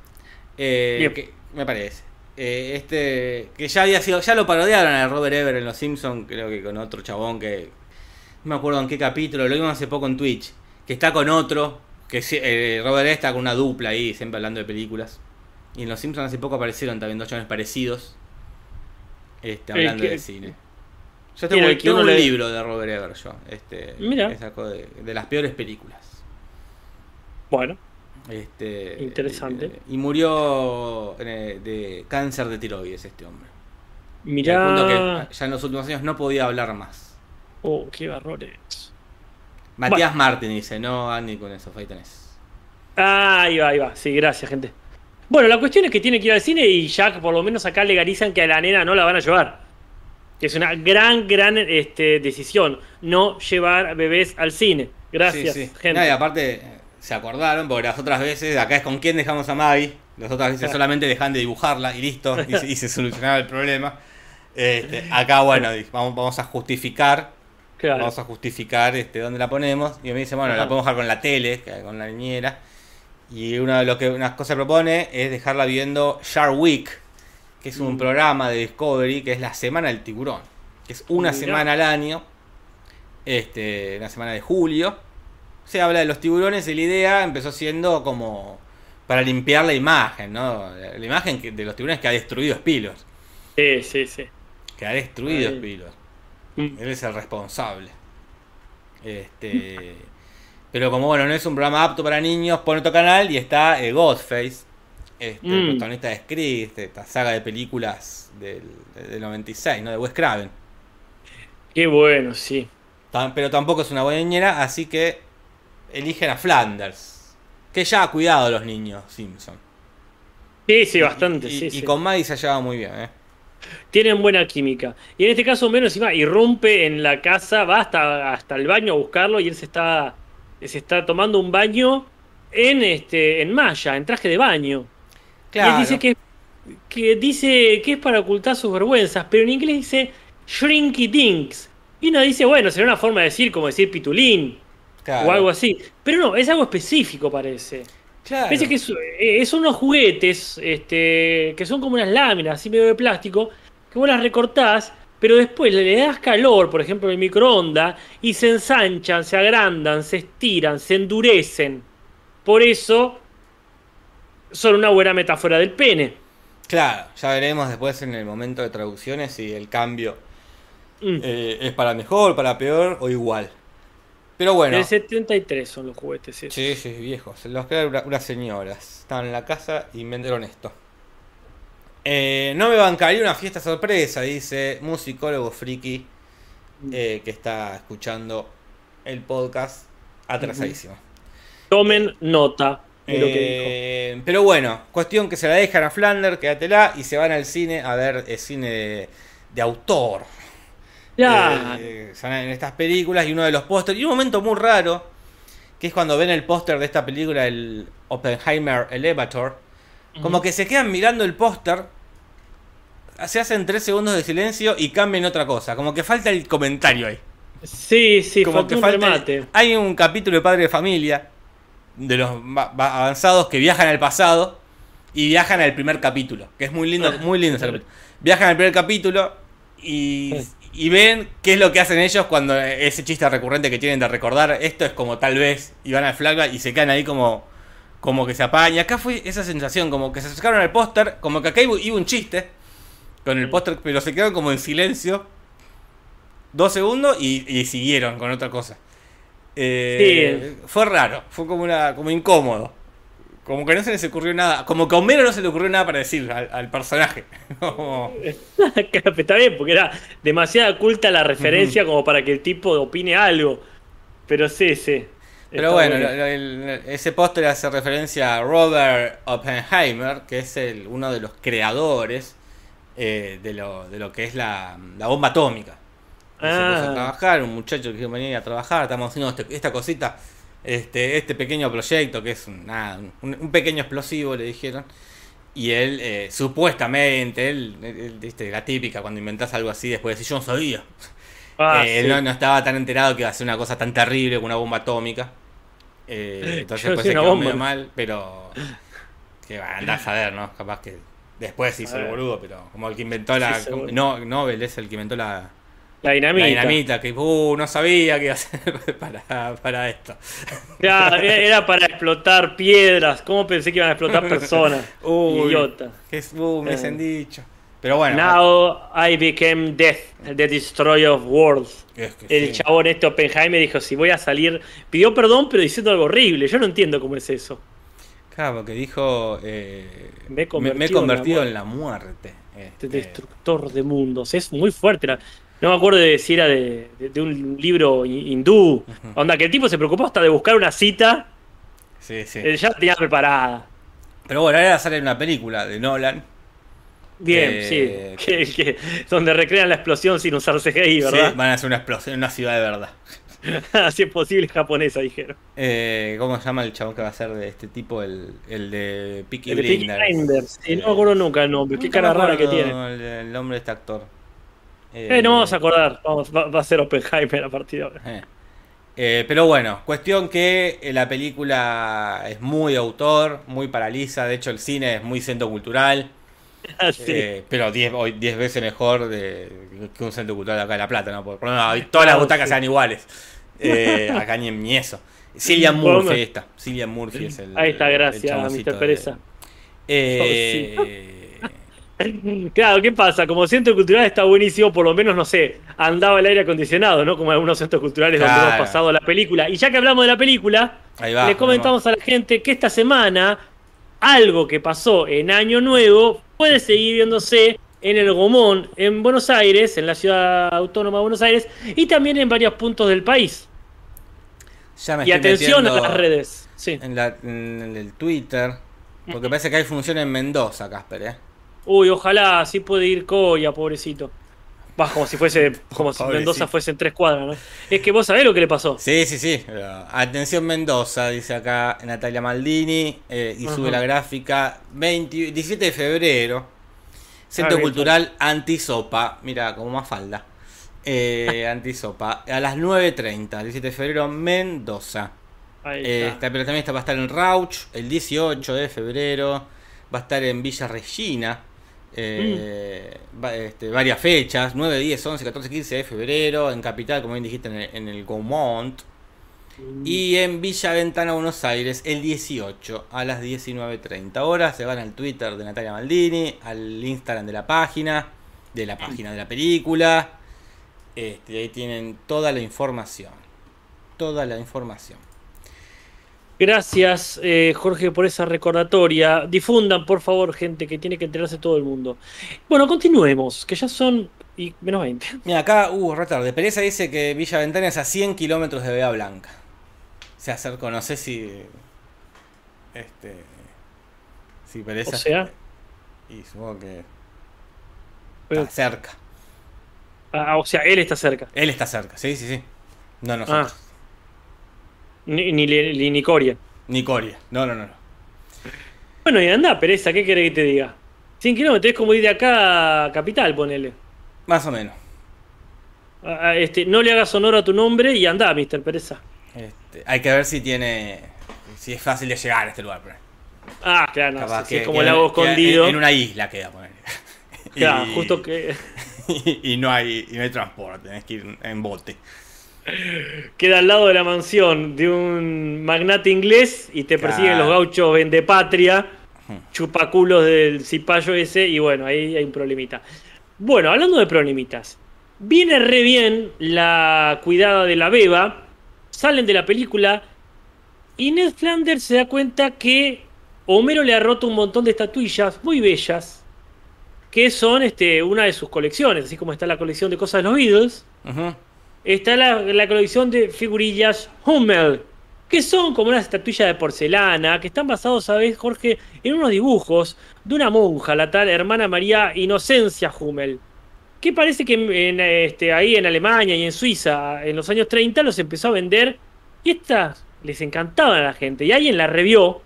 Eh, que- me parece. Eh, este, que ya había sido, ya lo parodiaron a Robert Ever en Los Simpsons, creo que con otro chabón que, no me acuerdo en qué capítulo, lo vimos hace poco en Twitch, que está con otro, que eh, Robert Ever está con una dupla ahí, siempre hablando de películas. Y en Los Simpsons hace poco aparecieron también dos chavales parecidos, este, hablando que- de cine. Yo tengo, el que tengo un le- libro de Robert Ever, yo, este, Mira. de, de las peores películas. Bueno, Este, Interesante. eh, y murió eh, de cáncer de tiroides este hombre. Mirá. que ya en los últimos años no podía hablar más. Oh, qué barrones. Matías Martín dice, no Andy con eso, ahí tenés. Ah, ahí va, ahí va. Sí, gracias, gente. Bueno, la cuestión es que tiene que ir al cine y ya por lo menos acá legalizan que a la nena no la van a llevar. Que es una gran, gran este, decisión. No llevar bebés al cine. Gracias, Sí, sí. gente. No, y aparte se acordaron, porque las otras veces, acá es con quién dejamos a Maggie, las otras veces solamente dejan de dibujarla y listo, y, se- y se solucionaba el problema. Este, acá, bueno, vamos, vamos a justificar Claro. Vamos a justificar este, dónde la ponemos. Y me dice, bueno, Ajá. la podemos dejar con la tele, con la niñera. Y una de lo que unas cosas propone es dejarla viendo Shark Week, que es un Mm. programa de Discovery que es la semana del tiburón. Que es una semana al año. Este, una semana de julio. Se habla de los tiburones y la idea empezó siendo como para limpiar la imagen, ¿no? La, la imagen que- de los tiburones que ha destruido Spielberg. Sí, sí, sí. Que ha destruido. Spielberg. Mm. Él es el responsable. Este. Pero como bueno, no es un programa apto para niños, pone otro canal y está eh, Ghostface. Este, el Mm. protagonista de Scream, esta saga de películas del, del 96, ¿no? De Wes Craven. Qué bueno, sí. Pero tampoco es una buena niñera, así que eligen a Flanders. Que ya ha cuidado a los niños, Simpson. Sí, sí, bastante, Y, sí, y sí. con Maggie se ha llevado muy bien, ¿eh? Tienen buena química. Y en este caso, menos encima, irrumpe en la casa, va hasta, hasta el baño a buscarlo y él se está, se está tomando un baño en este en malla, en traje de baño. Y él dice que, que dice que es para ocultar sus vergüenzas, pero en inglés dice shrinky dinks. Y uno dice, bueno, será una forma de decir, como decir pitulín Claro. o algo así. Pero no, es algo específico, parece. Claro. Parece que es, eh, es unos juguetes este, que son como unas láminas, así medio de plástico, que vos las recortás, pero después le das calor, por ejemplo, en el microondas, y se ensanchan, se agrandan, se estiran, se endurecen. Por eso son una buena metáfora del pene. Claro, ya veremos después en el momento de traducciones si el cambio Mm. eh, es para mejor, para peor o igual. Pero bueno, Del 73 son los juguetes. esos. sí, sí, viejos. Los crearon una- unas señoras. Estaban en la casa y inventaron esto. Eh, no me bancaría una fiesta sorpresa, dice musicólogo friki eh, que está escuchando el podcast atrasadísimo. Tomen nota. de lo que dijo. Eh, pero bueno, cuestión que se la dejan a Flanders, quédatela, y se van al cine a ver el cine de, de autor. Ya, Eh, en estas películas y uno de los pósteres. Y un momento muy raro, que es cuando ven el póster de esta película, el Oppenheimer Elevator, como que se quedan mirando el póster, se hacen tres segundos de silencio y cambian otra cosa. Como que falta el comentario ahí. sí, sí, como que un falta. remate. Hay un capítulo de Padre de Familia, de los avanzados que viajan al pasado y viajan al primer capítulo, que es muy lindo, muy lindo ese capítulo. Viajan al primer capítulo y, y ven qué es lo que hacen ellos cuando ese chiste recurrente que tienen de recordar, esto es como tal vez, y van al flashback y se quedan ahí como, como que se apagan. Y acá fue esa sensación, como que se acercaron al póster, como que acá iba un chiste con el póster, pero se quedaron como en silencio. Dos segundos y, y siguieron con otra cosa. Eh, Fue raro, fue como una como incómodo. Como que no se les ocurrió nada. Como que a Homero no se le ocurrió nada para decir al, al personaje. Como- Está bien, porque era demasiado culta la referencia como para que el tipo opine algo. Pero sí, sí. Pero bueno, el- ese póster hace referencia a Robert Oppenheimer, que es el, uno de los creadores eh, de, lo, de lo que es la, la bomba atómica. Se puso a Ah. trabajar, un muchacho que venía a trabajar, estamos haciendo este- esta cosita, este, este pequeño proyecto que es un, nada, un, un pequeño explosivo, le dijeron. Y él, eh, supuestamente, él, él- la típica, cuando inventás algo así, después decís, yo no sabía. Ah, Eh, él no, no estaba tan enterado que iba a ser una cosa tan terrible como una bomba atómica. Eh, entonces después se quedó bomba. medio mal, pero. Que va, andás a ver, ¿no? Capaz que después se hizo el ver. boludo, pero como el que inventó la. Sí, no, Nobel es el que inventó la, La dinamita. la dinamita, que uh, no sabía que iba a ser para, para esto. Claro, era para explotar piedras. ¿Cómo pensé que iban a explotar personas? Uy, Idiota. Que es, uh, me Eh. dicen dicho. Pero bueno. Now I became death, the destroyer of worlds. es que El sí. chabón este Oppenheimer dijo, si voy a salir, pidió perdón pero diciendo algo horrible. Yo no entiendo cómo es eso. Claro, porque dijo. eh, Me he me, convertido en la muerte. en la muerte. Este Este, destructor de mundos. Es muy fuerte. la- No me acuerdo de si era de, de- de un libro hi- hindú. Onda, que el tipo se preocupó hasta de buscar una cita. sí, sí. eh, ya la tenía preparada. Pero bueno, ahora sale una película de Nolan. Bien, Eh, sí. Que, que- donde recrean la explosión sin usar CGI, ¿verdad? Sí, van a hacer una explosión en una ciudad de verdad. Así es posible japonesa, dijeron. Eh, ¿Cómo se llama el chabón que va a ser de este tipo? El, el de Peaky El de Peaky Blinders. No me acuerdo nunca el nombre. Qué cara rara que tiene. El, el nombre de este actor. Eh, no vamos a acordar. Vamos, va, va a ser Oppenheimer a partir de ahora. Eh. Eh, pero bueno, cuestión que eh, la película es muy autor, muy paraliza. De hecho, el cine es muy centro cultural. Eh, pero 10 hoy 10 veces mejor de, que un centro cultural acá de La Plata, ¿no? Por por lo menos todas las butacas sí. sean iguales. Eh, acá ni, ni eso. Cillian Murphy está. Cillian Murphy es el. Ahí está, gracias, Mr. de- Pereza. Eh, Claro, ¿qué pasa? Como centro cultural está buenísimo, por lo menos, no sé, andaba el aire acondicionado, ¿no? Como algunos centros culturales donde hemos pasado la película. Y ya que hablamos de la película, ahí va. le comentamos a la gente que esta semana algo que pasó en Año Nuevo puede seguir viéndose en el Gomón, en Buenos Aires, en la ciudad autónoma de Buenos Aires, y también en varios puntos del país. Ya me Y atención a las redes. Sí. En, la- en el Twitter. Porque parece que hay función en Mendoza, Casper, ¿eh? Uy, ojalá así puede ir Coya, pobrecito. Va, como si fuese, como si Pobrecito. Mendoza fuese en tres cuadras, ¿no? Es que vos sabés lo que le pasó. Sí, sí, sí. atención Mendoza, dice acá Natalia Maldini. eh, y sube la gráfica. 20 17 de febrero. Centro Ah, Cultural Antisopa. Mira, como más falda. Eh, Antisopa. A las 9.30. 17 de febrero, Mendoza. Ahí Eh, está. está- pero también está, va a estar en Rauch el 18 de febrero. Va a estar en Villa Regina. eh, va- este, varias fechas: 9, 10, 11, 14, 15 de febrero. En Capital, como bien dijiste, en el, en el Gaumont. Y en Villa Ventana, Buenos Aires, el 18 a las 19.30 horas. Se van al Twitter de Natalia Maldini, al Instagram de la página, de la página de la película. Este, ahí tienen toda la información. Toda la información. Gracias, eh, Jorge, por esa recordatoria. Difundan, por favor, gente, que tiene que enterarse todo el mundo. Bueno, continuemos, que ya son y menos 20. Mira, acá, uh, retarde. Pereza dice que Villa Ventana es a 100 kilómetros de Vega Blanca. Se acercó, no sé si. Este. O sea. Y supongo que. Pero- Está cerca. Ah, o sea, él está cerca. Él está cerca, sí, sí, sí. No nosotros. Ah. Ni, ni, ni, ni Coria. Ni Coria. No, no, no. no. Bueno, y anda, pereza, ¿qué querés que te diga? 100 kilómetros, es como ir de acá a Capital, ponele. Más o menos. A- a- este, no le hagas honor a tu nombre y anda, Mr. Pereza. Este, hay que ver si tiene. Si es fácil de llegar a este lugar. Ah, claro, no, si- es como el lago escondido. En, en una isla queda, ponele. Claro, Y- justo que y, no hay, y no hay transporte, tenés que ir en bote. queda al lado de la mansión de un magnate inglés y te persiguen Claro. los gauchos vendepatria, chupaculos del cipayo ese, y bueno, ahí hay un problemita. Bueno, hablando de problemitas, viene re bien la cuidada de la beba, salen de la película y Ned Flanders se da cuenta que Homero le ha roto un montón de estatuillas muy bellas, que son este, una de sus colecciones, así como está la colección de cosas de los Beatles, está la, la colección de figurillas Hummel, que son como unas estatuillas de porcelana, que están basados, ¿sabes, Jorge? En unos dibujos de una monja, la tal hermana María Inocencia Hummel, que parece que en, este, ahí en Alemania y en Suiza, en los años 30, los empezó a vender, y estas les encantaban a la gente, y alguien la revió,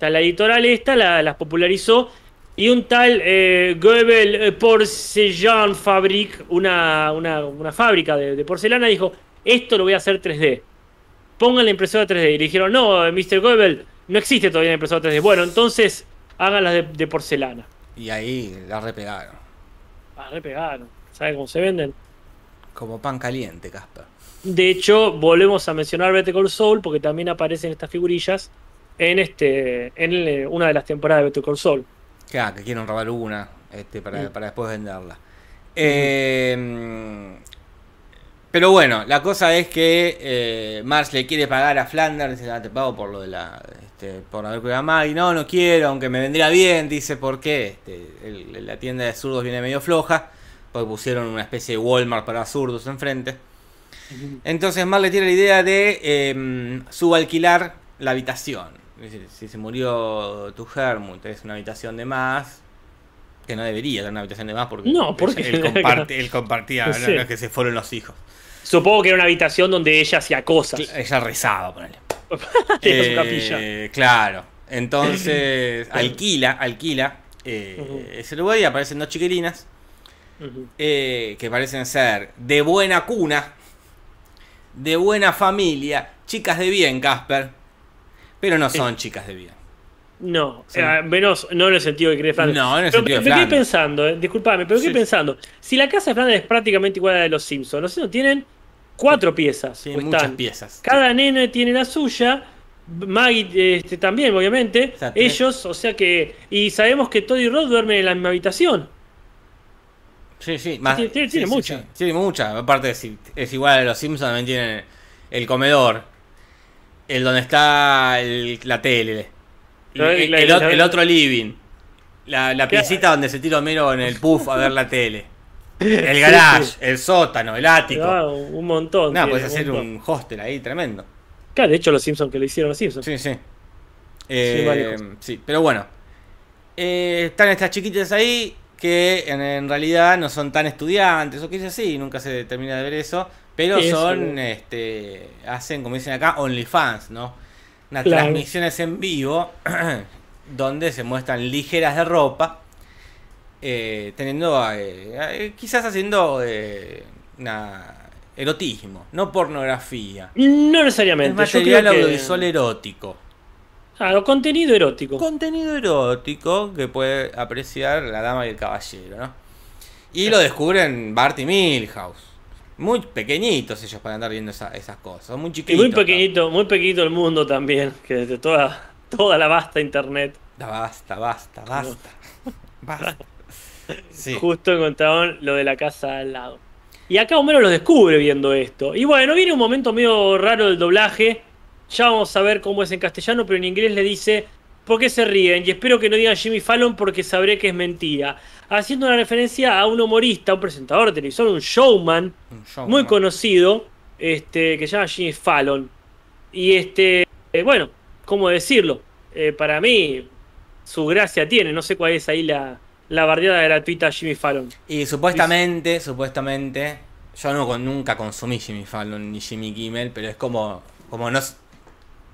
la editorial esta, la- las popularizó, y un tal eh, Goebel eh, Porcellan Fabrik, una, una, una fábrica de, porcelana, dijo, esto lo voy a hacer 3D. Pongan la impresora 3D. Y le dijeron, no, Mr. Goebel, no existe todavía la impresora 3D. Bueno, entonces háganlas de, de porcelana. Y ahí la repegaron. Ah, re pegaron. ¿Saben cómo se venden? Como pan caliente, Casper. De hecho, volvemos a mencionar Better Call Saul porque también aparecen estas figurillas en, este, en una de las temporadas de Better Call Saul. Claro, que quieren robar una este, para, Mm. para después venderla. Eh, pero bueno, la cosa es que eh, le quiere pagar a Flanders, dice, ah, te pago por lo de la. Este, por haber cuidado a Maggie. No, no quiero, aunque me vendría bien, dice, ¿por qué? Este, el- la tienda de zurdos viene medio floja, porque pusieron una especie de Walmart para zurdos enfrente. Entonces Mar le tiene la idea de eh, subalquilar la habitación. Dice, Si se murió tu Hermut, es una habitación de más. Que no debería tener una habitación de más porque No, porque- él, comparte- él compartía, no, es que se fueron los hijos. Supongo que era una habitación donde ella hacía cosas. Ella rezaba, ponele. Su Eh, capilla. Claro. Entonces alquila, alquila eh, Ujú. ese lugar y aparecen dos chiquilinas eh, que parecen ser de buena cuna, de buena familia, chicas de bien, Casper, pero no son chicas de bien. No, Sí. eh, menos, no en el sentido que cree Flanders. No, en el pero, sentido de pero quedé Flanders. pensando, eh, disculpame, pero Sí. pensando. Si la casa de Flanders es prácticamente igual a la de los Simpsons, los Simpsons tienen cuatro piezas. Tienen muchas piezas. Cada nene tiene la suya. Maggie este, también, obviamente. Exacto. Ellos, o sea que. Y sabemos que Todd y Rod duermen en la misma habitación. Sí, sí, más, tiene- tiene- tiene mucha. Tiene mucha. Aparte, es, es igual a los Simpsons, también tienen el comedor, el donde está el- la tele, el, otro living, la, la piecita donde se tira Homero en el puff a ver la tele, el garage, sí. el sótano, el ático. Ah, un montón. Tiene, puedes hacer montón. un hostel ahí tremendo. Claro, de hecho, los Simpsons que lo hicieron los Simpsons. Sí, sí. Eh, sí, pero bueno. Eh, están estas chiquitas ahí que en, en realidad no son tan estudiantes o qué sé así, nunca se termina de ver eso. Pero son, este, hacen, como dicen acá, OnlyFans, ¿no? Unas Claro. transmisiones en vivo donde se muestran ligeras de ropa, eh, teniendo, eh, eh, quizás haciendo una erotismo, no pornografía. No Es necesariamente. yo material creo que- audiovisual erótico. Claro, contenido erótico. Contenido erótico que puede apreciar la dama y el caballero, ¿no? Y lo descubren Bart y Milhouse. Muy pequeñitos ellos para andar viendo esa- esas cosas. Son muy Y chiquitos. muy pequeñito, muy pequeñito el mundo también, que de toda, toda la vasta internet. Da, Basta, basta, basta. Basta. Sí. Justo encontraron lo de la casa al lado. Y acá Homero lo descubre viendo esto. Y bueno, viene un momento medio raro del doblaje. Ya vamos a ver cómo es en castellano, pero en inglés le dice, ¿por qué se ríen? Y espero que no digan Jimmy Fallon porque sabré que es mentira. Haciendo una referencia a un humorista, un presentador de televisión, un showman, Un muy ¿no? conocido, este, que se llama Jimmy Fallon. Y este, eh, bueno, ¿cómo decirlo? eh, para mí, su gracia tiene. No sé cuál es ahí la, la bardeada gratuita a Jimmy Fallon. Y supuestamente, supuestamente, yo no, nunca consumí Jimmy Fallon ni Jimmy Kimmel, pero es como, como no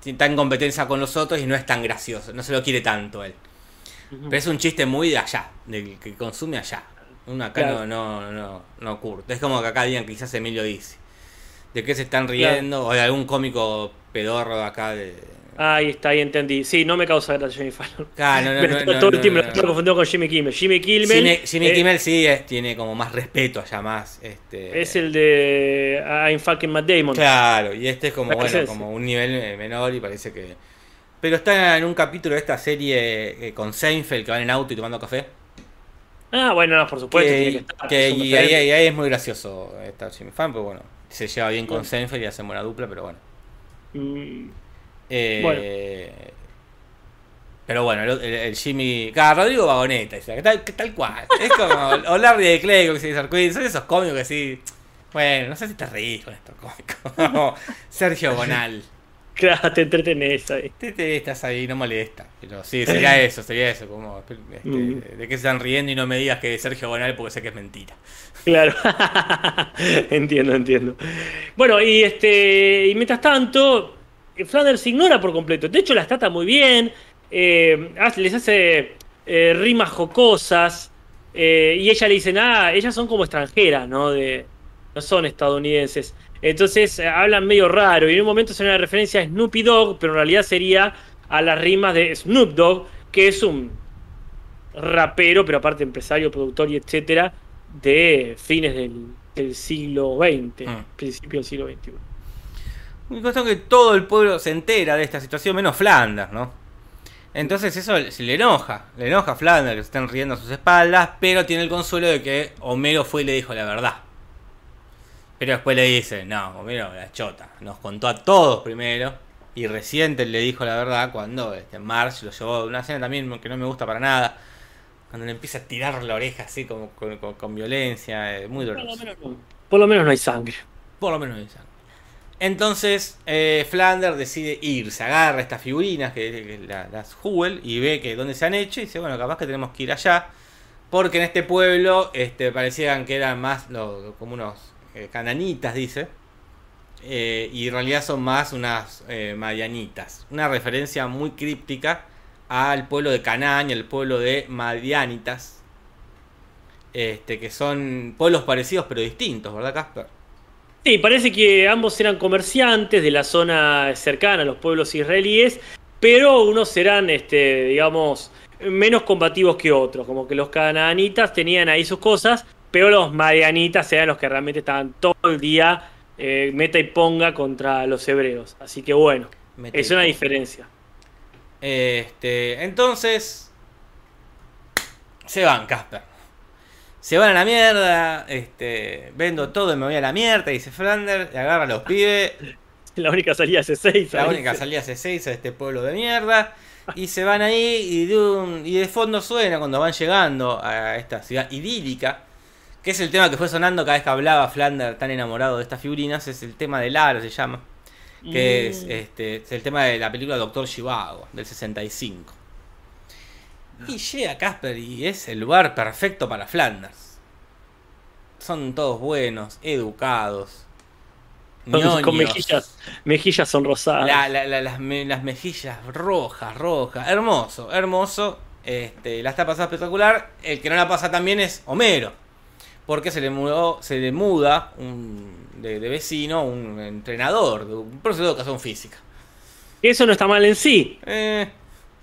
está en competencia con los otros y no es tan gracioso, no se lo quiere tanto él. Pero es un chiste muy de allá, del que consume allá. Uno acá Claro. no, no, no, no curte. Es como que acá digan quizás Emilio dice. ¿De qué se están riendo? O de algún cómico pedorro de acá de. Ahí está, ahí entendí. Sí, no me causa gracia Jimmy Fallon. Ah, no, no, Me no, todo el tiempo no, lo confundiendo con Jimmy Kimmel. Jimmy Kimmel. Jimmy, Jimmy eh, Kimmel sí es- tiene como más respeto allá, más. Este, Es el de I'm fucking Matt Damon. Claro, y este es como, Es bueno, ese. como un nivel eh, menor y parece que... Pero está en un capítulo de esta serie eh, con Seinfeld que van en auto y tomando café. Ah, bueno, no, por supuesto. tiene que, que estar, que- es y ahí, ahí- ahí es muy gracioso estar Jimmy Fan, pero bueno, se lleva bien con Bien. Seinfeld y hacen buena dupla, pero bueno. Mm, Eh, Bueno. Pero bueno, el, el- el Jimmy... Claro, Rodrigo Vagoneta, que tal, que tal cual. Es como... o Larry de Clay, como dice Sarkozy, son esos cómicos que sí... Bueno, no sé si te reís con estos cómicos. Sergio Bonal. Claro, te entretenés ahí. Te, te- estás ahí, no molesta. Pero sí, sería eso, sería eso. Como, este, Mm. ¿De qué se están riendo y no me digas que es Sergio Bonal porque sé que es mentira? Claro. entiendo, entiendo. Bueno, y este. Y mientras tanto, Flanders ignora por completo. De hecho, las trata muy bien. eh, les hace eh, rimas jocosas. eh, y ella le dice, ah, ellas son como extranjeras, ¿no? De, no son estadounidenses. Entonces hablan medio raro. Y en un momento se una referencia a Snoopy Dogg, pero en realidad sería a las rimas de Snoop Dogg, que es un rapero, pero aparte empresario, productor y etcétera, de fines del, del siglo XX, Mm. principio del siglo XXI. Y cuestión que todo el pueblo se entera de esta situación, menos Flanders, ¿no? Entonces eso se le enoja, le enoja a Flanders que se estén riendo a sus espaldas, pero tiene el consuelo de que Homero fue y le dijo la verdad. Pero después le dice, no, Homero, la chota, nos contó a todos primero, y reciente le dijo la verdad cuando este, Marge lo llevó a una escena también que no me gusta para nada, cuando le empieza a tirar la oreja así como con, con- con violencia, eh, muy Por lo, doloroso. menos no, por lo menos no hay sangre. Por lo menos de sangre. Entonces, eh, Flanders decide irse, agarra estas figurinas, que, que la- las Huel, y ve que dónde se han hecho, y dice, bueno, capaz que tenemos que ir allá, porque en este pueblo este, parecían que eran más como unos eh, cananitas, dice, eh, y en realidad son más unas eh, madianitas. Una referencia muy críptica al pueblo de Canaán y al pueblo de Madianitas, este, que son pueblos parecidos pero distintos, ¿verdad, Casper? Sí, parece que ambos eran comerciantes de la zona cercana a los pueblos israelíes, pero unos eran, este, digamos, menos combativos que otros. Como que los canaanitas tenían ahí sus cosas, pero los madianitas eran los que realmente estaban todo el día eh, meta y ponga contra los hebreos. Así que bueno, es una diferencia. Este, entonces se van, Casper. Se van a la mierda, este, vendo todo y me voy a la mierda, dice Flanders, y agarra a los pibes, La única salida es 6 la única salida 6 a este pueblo de mierda, y se van ahí y de, un- y de fondo suena cuando van llegando a esta ciudad idílica, que es el tema que fue sonando cada vez que hablaba Flanders tan enamorado de estas figurinas, es el tema del aro se llama, que es, Mm. este, es el tema de la película Doctor Chivago, del 65. Y llega Casper y es el lugar perfecto para Flanders. Son todos buenos, educados. Con, mejillas, mejillas sonrosadas. La- la- la- las, me- las mejillas rojas, rojas. Hermoso, hermoso. Este, la está pasando espectacular. El que no la pasa también es Homero. Porque se le mudó, se le muda un, de, de vecino un entrenador, un profesor de educación física. Eso no está mal en sí. Eh,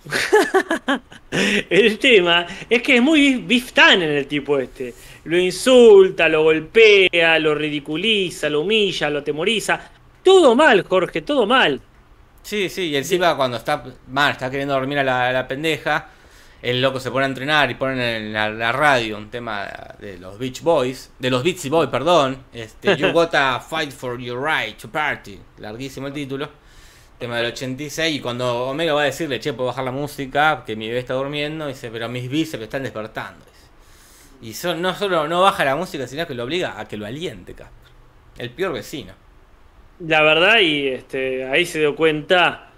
El tema es que es muy biftán en el tipo este. Lo insulta, lo golpea, lo ridiculiza, lo humilla, lo temoriza. Todo mal, Jorge, todo mal. sí, sí, y encima cuando está mal, está queriendo dormir a la, a la pendeja, el loco se pone a entrenar y pone en la, la radio un tema de los Beach Boys, de los Beachy Boys, perdón, este, You Gotta Fight for Your Right to Party, larguísimo el título, tema del 86, y cuando Homero va a decirle, che, puedo bajar la música, que mi bebé está durmiendo, dice, pero mis bíceps están despertando. Y son- no solo no baja la música, sino que lo obliga a que lo aliente, Casper. El peor vecino. La verdad, y este, ahí se dio cuenta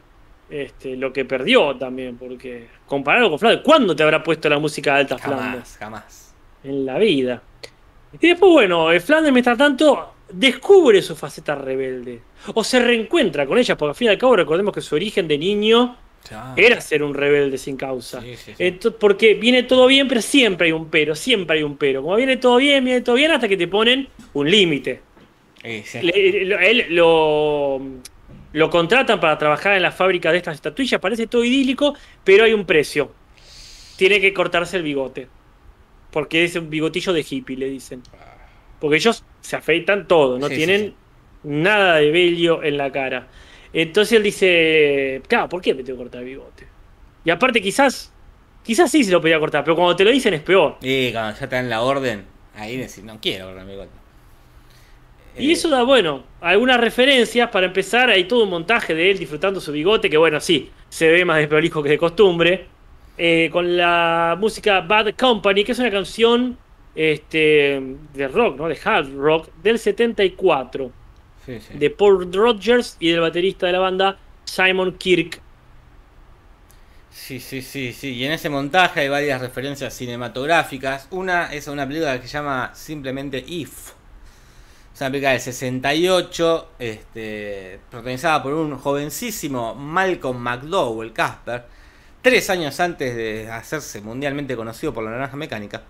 este, lo que perdió también, porque compararlo con Flanders, ¿cuándo te habrá puesto la música alta Flanders? Jamás, jamás. En la vida. Y después, bueno, eh, Flanders, mientras tanto, descubre su faceta rebelde. O se reencuentra con ella, porque al fin y al cabo recordemos que su origen de niño era ser un rebelde sin causa. Sí, sí, sí. Esto- porque viene todo bien, pero siempre hay un pero, siempre hay un pero. Como viene todo bien, viene todo bien hasta que te ponen un límite. Él lo, lo contratan para trabajar en la fábrica de estas estatuillas, parece todo idílico, pero hay un precio. Tiene que cortarse el bigote. Porque es un bigotillo de hippie, le dicen. Porque ellos se afeitan todo, no Sí, tienen sí. nada de vello en la cara. Entonces él dice, claro, ¿por qué me tengo que cortar el bigote? Y aparte quizás, quizás sí se lo podía cortar, pero cuando te lo dicen es peor. Y cuando ya te dan la orden, ahí decís, no quiero cortar mi bigote. Y Eh, eso da, bueno, algunas referencias para empezar. Hay todo un montaje de él disfrutando su bigote, que bueno, sí, se ve más desprolijo que de costumbre. eh, con la música Bad Company, que es una canción este, de rock, ¿no? De hard rock, del 74, sí, sí. de Paul Rogers y del baterista de la banda, Simon Kirk. Sí, sí, sí, sí. Y en ese montaje hay varias referencias cinematográficas. Una es una película que se llama simplemente If. Es una película del 68, este, protagonizada por un jovencísimo Malcolm McDowell, Casper, tres años antes de hacerse mundialmente conocido por la naranja mecánica.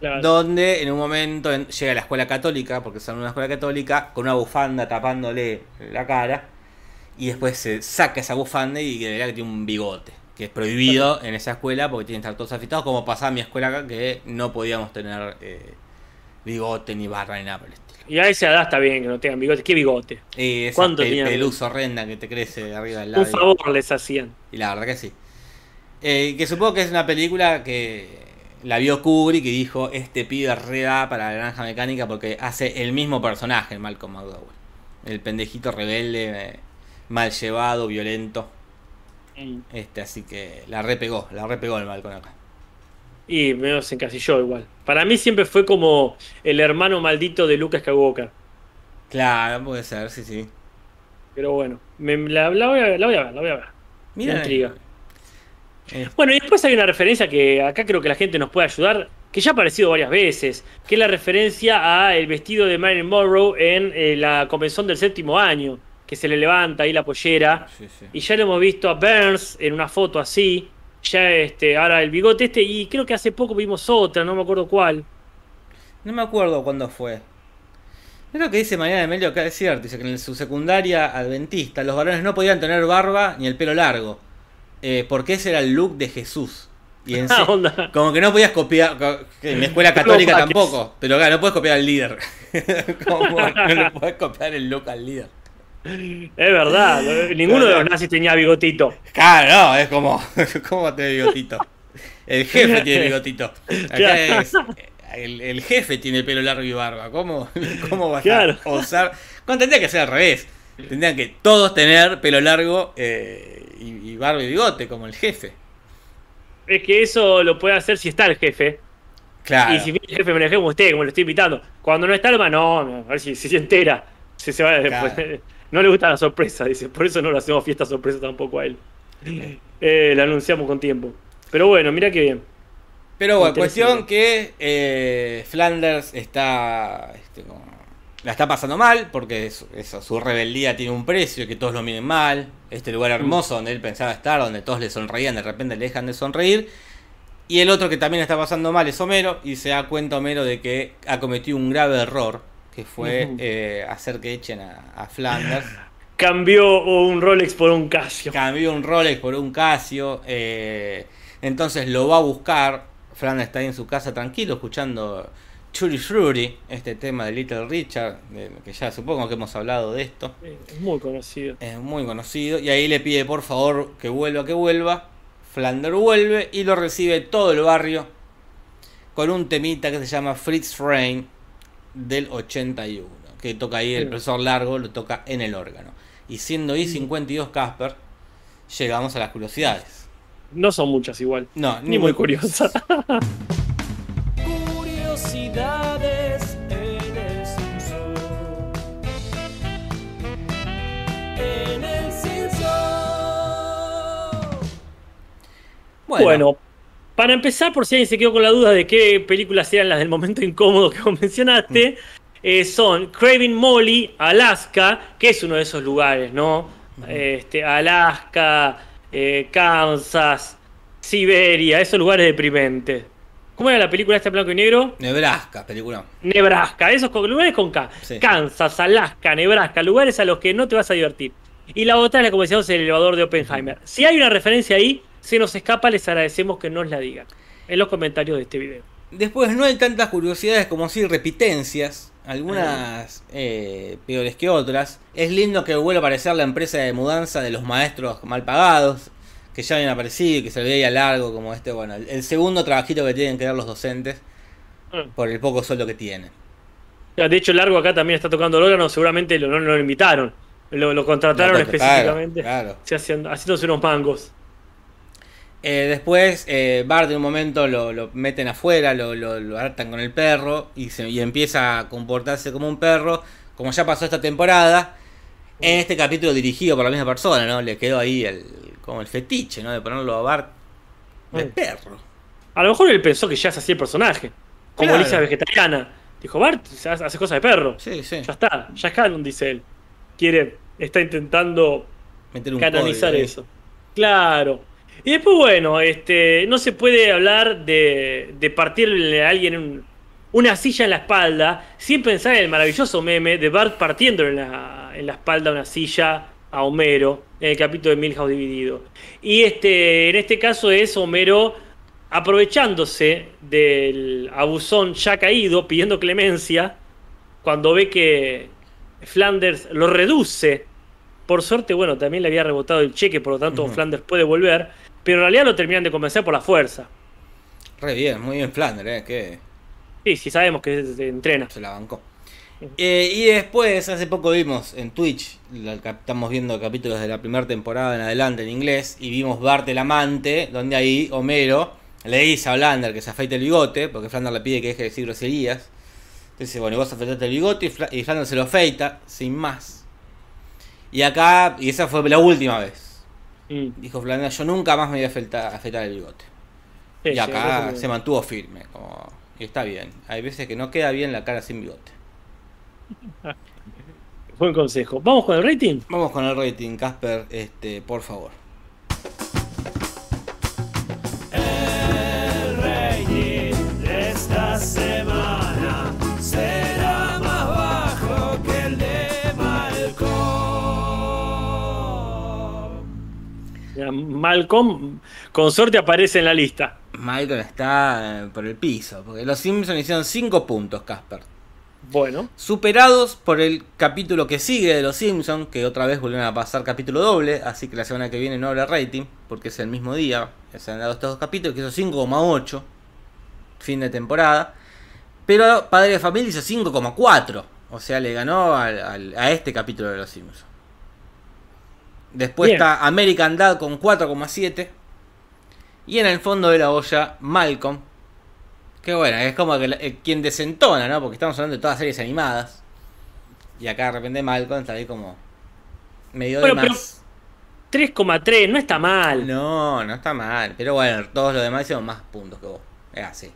Claro. Donde en un momento en- llega a la escuela católica, porque son una escuela católica, con una bufanda tapándole la cara. Y después se saca esa bufanda y de verdad que tiene un bigote. Que es prohibido en esa escuela porque tienen que estar todos afeitados. Como pasaba en mi escuela acá, que no podíamos tener eh, bigote ni barba ni nada por el estilo. Y a esa edad está bien que no tengan bigote. ¿Qué bigote? Y esa ¿Cuánto pe- horrenda que te crece arriba del Un labio. favor les hacían. Y la verdad que sí. Eh, que supongo que es una película que la vio Kubrick y dijo, este pibe re da para la naranja mecánica porque hace el mismo personaje, el Malcolm McDowell. El pendejito rebelde, eh, mal llevado, violento. Mm. Este, así que la repegó, la repegó el Malcolm acá. Y medio se encasilló igual. Para mí siempre fue como el hermano maldito de Lucas Skywalker. Claro, puede ser, sí, sí. Pero bueno, me- la, la voy a, ver, la voy a ver, la voy a ver. Mira, Me intriga. Eh, Bueno, y después hay una referencia que acá creo que la gente nos puede ayudar, que ya ha aparecido varias veces, que es la referencia a el vestido de Marilyn Monroe en eh, la convención del séptimo año, que se le levanta ahí la pollera. sí, sí. Y ya lo hemos visto a Burns en una foto así. Ya este, ahora el bigote este, y creo que hace poco vimos otra, no me acuerdo cuál. No me acuerdo cuándo fue. Es lo que dice Mariana Emilio acá, es cierto. Dice que en su secundaria adventista los varones no podían tener barba ni el pelo largo. Eh, porque ese era el look de Jesús. Y en Ah, onda. como que no podías copiar. En la escuela católica tampoco. Pero claro, no puedes copiar al líder. como no le puedes copiar el look al líder. Es verdad, ninguno de los nazis tenía bigotito. Claro, no, es como. ¿Cómo va a tener bigotito? El jefe tiene bigotito. Acá es. El, el jefe tiene pelo largo y barba. ¿Cómo, cómo vas Claro. a osar? Tendría que ser al revés. Tendrían que todos tener pelo largo eh, y, y barba y bigote, como el jefe. Es que eso lo puede hacer si está el jefe. Claro. Y si el jefe, me lo como usted, como lo estoy invitando. Cuando no está el man, no, a ver si, si se entera. Si se va, Claro. pues, no le gusta la sorpresa, dice. Por eso no le hacemos fiesta sorpresa tampoco a él. Eh, la anunciamos con tiempo. Pero bueno, mira qué bien. Pero bueno, cuestión que eh, Flanders está este, como- la está pasando mal porque su, eso, su rebeldía tiene un precio y que todos lo miren mal. Este lugar hermoso donde él pensaba estar, donde todos le sonreían, de repente le dejan de sonreír. Y el otro que también está pasando mal es Homero y se da cuenta Homero de que ha cometido un grave error que fue eh, hacer que echen a, a Flanders. Cambió un Rolex por un Casio. Cambió un Rolex por un Casio. eh, entonces lo va a buscar. Flanders está ahí en su casa tranquilo escuchando Churi Shuri, este tema de Little Richard, de- que ya supongo que hemos hablado de esto. Es muy conocido. Es muy conocido. Y ahí le pide por favor que vuelva, que vuelva. Flanders vuelve y lo recibe todo el barrio con un temita que se llama Fritz Rain del 81. Que toca ahí el Sí. profesor Largo, lo toca en el órgano. Y siendo I52 Casper, llegamos a las curiosidades. No son muchas igual. No, Ni muy curiosas. Curiosidades en el Simpson. En el Simpson. Bueno. para empezar, por si alguien se quedó con la duda de qué películas eran las del momento incómodo que vos mencionaste, eh, son Craving Molly, Alaska, que es uno de esos lugares, ¿no? Este, Alaska, eh, Kansas, Siberia, esos lugares deprimentes. ¿Cómo era la película esta en blanco y negro? Nebraska, película. Nebraska, esos lugares con K. Kansas, Alaska, Nebraska, lugares a los que no te vas a divertir. Y la otra es la como decíamos el elevador de Oppenheimer. Si hay una referencia ahí, se nos escapa, les agradecemos que nos la digan en los comentarios de este video. Después no hay tantas curiosidades como si repitencias, algunas eh, peores que otras. Es lindo que vuelva a aparecer la empresa de mudanza de los maestros mal pagados, que ya habían aparecido y que se le veía largo como este, bueno, el, segundo trabajito que tienen que dar los docentes mm. por el poco sueldo que tienen. De hecho, Largo acá también está tocando el órgano, seguramente lo, no lo invitaron, lo, contrataron específicamente, haciéndose unos mangos. Eh, después eh, Bart de un momento lo, meten afuera, lo, lo, hartan con el perro y, se, y empieza a comportarse como un perro, como ya pasó esta temporada. En este capítulo dirigido por la misma persona, ¿no? Le quedó ahí el, como el fetiche, ¿no? De ponerlo a Bart de perro. A lo mejor él pensó que ya se hacía el personaje. Como claro. vegetariana. Dijo, Bart hace cosas de perro. Sí, sí. Ya está, ya es canon, dice él. Quiere, está intentando canonizar eso. Claro. Y después, bueno, este, no se puede hablar de, de partirle a alguien una silla en la espalda sin pensar en el maravilloso meme de Bart partiendo en la, en la espalda una silla a Homero en el capítulo de Milhouse dividido. Y este, en este caso es Homero aprovechándose del abusón ya caído, pidiendo clemencia, cuando ve que Flanders lo reduce. Por suerte, bueno, también le había rebotado el cheque, por lo tanto Flanders puede volver pero en realidad lo terminan de convencer por la fuerza. Re bien, muy bien Flanders, ¿eh? Que... Sí, sí sabemos que se entrena. Se la bancó. Eh, y después, hace poco vimos en Twitch, estamos viendo capítulos de la primera temporada en adelante en inglés, y vimos Bart el amante, donde ahí Homero le dice a Flanders que se afeite el bigote, porque Flanders le pide que deje de decir groserías. Entonces, bueno, vos afeitaste el bigote y Flanders se lo afeita, sin más. Y acá, y esa fue la última vez. Mm. Dijo Flanders, yo nunca más me voy a afeitar, el bigote. y acá se mantuvo firme. Como, y está bien. Hay veces que no queda bien la cara sin bigote. Buen consejo. ¿Vamos con el rating? Vamos con el rating, Casper, este, por favor. El rating de esta semana será más bajo que el de Malcolm, con suerte aparece en la lista. Malcolm está eh, por el piso, porque los Simpsons hicieron 5 puntos, Casper. Bueno. Superados por el capítulo que sigue de Los Simpsons, que otra vez volvieron a pasar capítulo doble, así que la semana que viene no habrá rating, porque es el mismo día, se han dado estos dos capítulos, que hizo 5,8, fin de temporada. Pero Padre de Familia hizo 5,4, o sea, le ganó a este capítulo de Los Simpsons. Después está American Dad con 4,7. Y en el fondo de la olla, Malcolm. Que bueno, es como que eh, quien desentona, ¿no? Porque estamos hablando de todas series animadas. Y acá de repente Malcolm está ahí como medio de más. 3,3, no está mal. No, no está mal. Pero bueno, todos los demás hicieron más puntos que vos. Es así.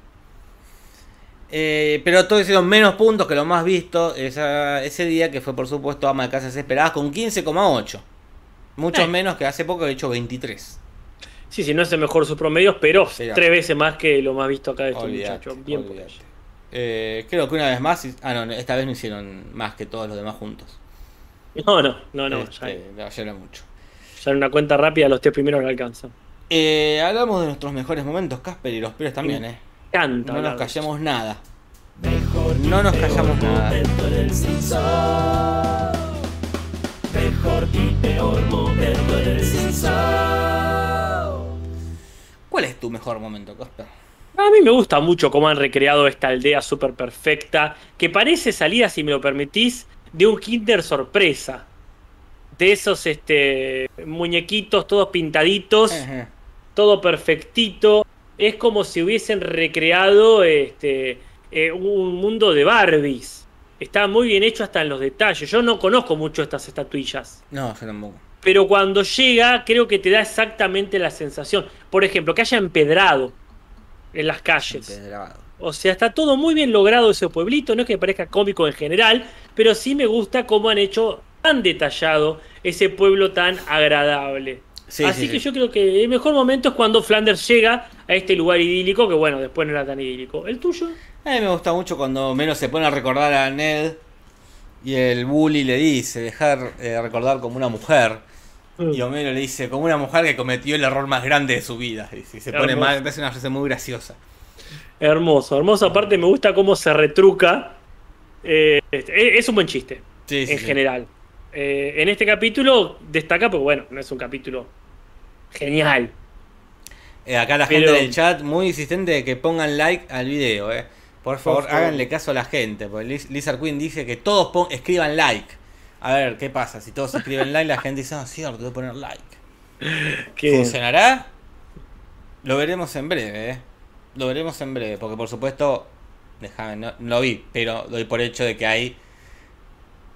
Eh, pero todos hicieron menos puntos que lo más visto ese día, que fue por supuesto Ama de Casas Esperadas con 15,8. Mucho eh. menos que hace poco he hecho 23. Sí, sí, no es el mejor sus promedios, pero tres veces más que lo más visto acá de estos muchachos. Bien eh, creo que una vez más. Ah, no, esta vez no hicieron más que todos los demás juntos. No, no, no, no. Este, ya, era mucho. Ya en una cuenta rápida los tres primeros no alcanzan. Eh, hablamos de nuestros mejores momentos, Casper, y los peores también, ¿eh? Canta, no nos callamos nada. Mejor no nos callamos nada mejor y peor momento del ¿Cuál es tu mejor momento, Costa? A mí me gusta mucho cómo han recreado esta aldea súper perfecta, que parece salida, si me lo permitís, de un Kinder sorpresa. De esos este, muñequitos todos pintaditos, todo perfectito. Es como si hubiesen recreado este, eh, un mundo de Barbies. Está muy bien hecho hasta en los detalles. Yo no conozco mucho estas estatuillas. No, yo tampoco. Pero cuando llega creo que te da exactamente la sensación. Por ejemplo, que haya empedrado en las calles. Empedrado. O sea, está todo muy bien logrado ese pueblito, no es que parezca cómico en general, pero sí me gusta cómo han hecho tan detallado ese pueblo tan agradable. Sí, Así sí, que sí. yo creo que el mejor momento es cuando Flanders llega a este lugar idílico, que bueno, después no era tan idílico. ¿El tuyo? A mí me gusta mucho cuando menos se pone a recordar a Ned y el bully le dice dejar eh, recordar como una mujer. Y Homero le dice como una mujer que cometió el error más grande de su vida. Y se pone mal, parece una frase muy graciosa. Hermoso, hermoso. Aparte me gusta cómo se retruca. Eh, este, es un buen chiste, Sí, sí, en sí. general. Eh, en este capítulo destaca, porque bueno, no es un capítulo genial. Eh, acá la Pero- gente del chat muy insistente de que pongan like al video, eh. Por favor, favor. háganle caso a la gente. Porque Liz- Lizard Queen dice que todos escriban like. A ver, ¿qué pasa? Si todos escriben like, la gente dice, ah, cierto, voy a poner like. ¿Funcionará? Lo veremos en breve, ¿eh? Lo veremos en breve, porque por supuesto, déjame, no, no lo vi, pero doy por hecho de que hay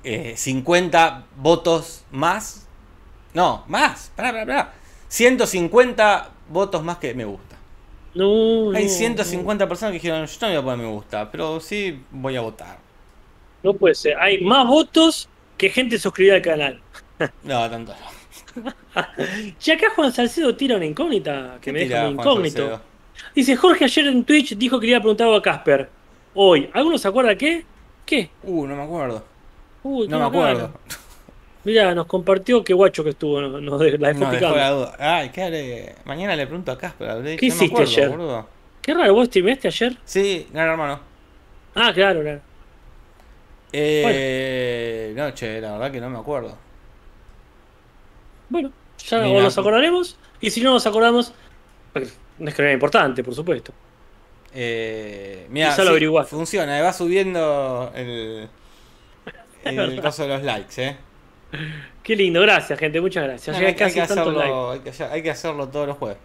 eh, 50 votos más. No, más, pará, pará, pará. 150 votos más que me gusta. no, Hay no, 150 personas que dijeron, yo no voy a poner me gusta, pero sí voy a votar. No, no puede ser. Hay más votos que gente suscribida al canal. No, tanto no. Y acá Juan Salcedo tira una incógnita que ¿Qué me deja muy incógnito. Salcedo? Dice Jorge ayer en Twitch dijo que le había preguntado a Casper. Hoy, ¿alguno se acuerda qué? ¿Qué? Uh, no me acuerdo. Uy, No qué me acuerdo. raro. Mirá, nos compartió qué guacho que estuvo, nos, nos de- la dejó No, picando. la duda. Ay, ¿qué haré? Mañana le pregunto a Casper. ¿Qué no hiciste acuerdo, ayer? boludo. Qué raro, ¿vos streameaste ayer? Sí, gran hermano. Ah, claro, claro. Eh, No, che, la verdad que no me acuerdo. Bueno, ya Mira. o nos acordaremos. Y si no nos acordamos, pues, no es que no era importante, por supuesto. Eh, mira, averiguaste. funciona, eh, va subiendo el, el caso de los likes, eh. Qué lindo, gracias, gente, muchas gracias. hay, que hacerlo, hay, que, hay que hacerlo todos los jueves.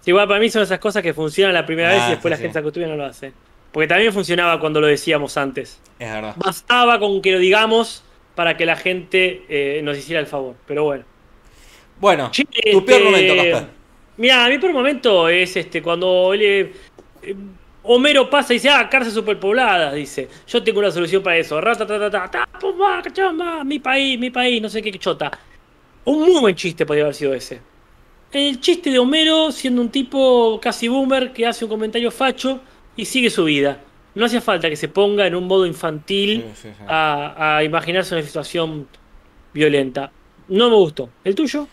Sí, igual para mí son esas cosas que funcionan la primera Ah, vez y después sí, la sí. gente se acostumbra y no lo hace. Porque también funcionaba cuando lo decíamos antes. Es verdad. Bastaba con que lo digamos para que la gente eh, nos hiciera el favor. Pero bueno. Bueno, Che, tu peor este, momento, Casper. Mira, mi peor momento es este cuando le- eh, Homero pasa y dice, ah, cárcel superpoblada, dice. Yo tengo una solución para eso. Ratatatata, ta, pumba, cachamba, mi país, mi país, no sé qué chota. Un muy buen chiste podría haber sido ese. El chiste de Homero siendo un tipo casi boomer que hace un comentario facho y sigue su vida. No hacía falta que se ponga en un modo infantil Sí, sí, sí. a, a imaginarse una situación violenta. No me gustó. ¿El tuyo?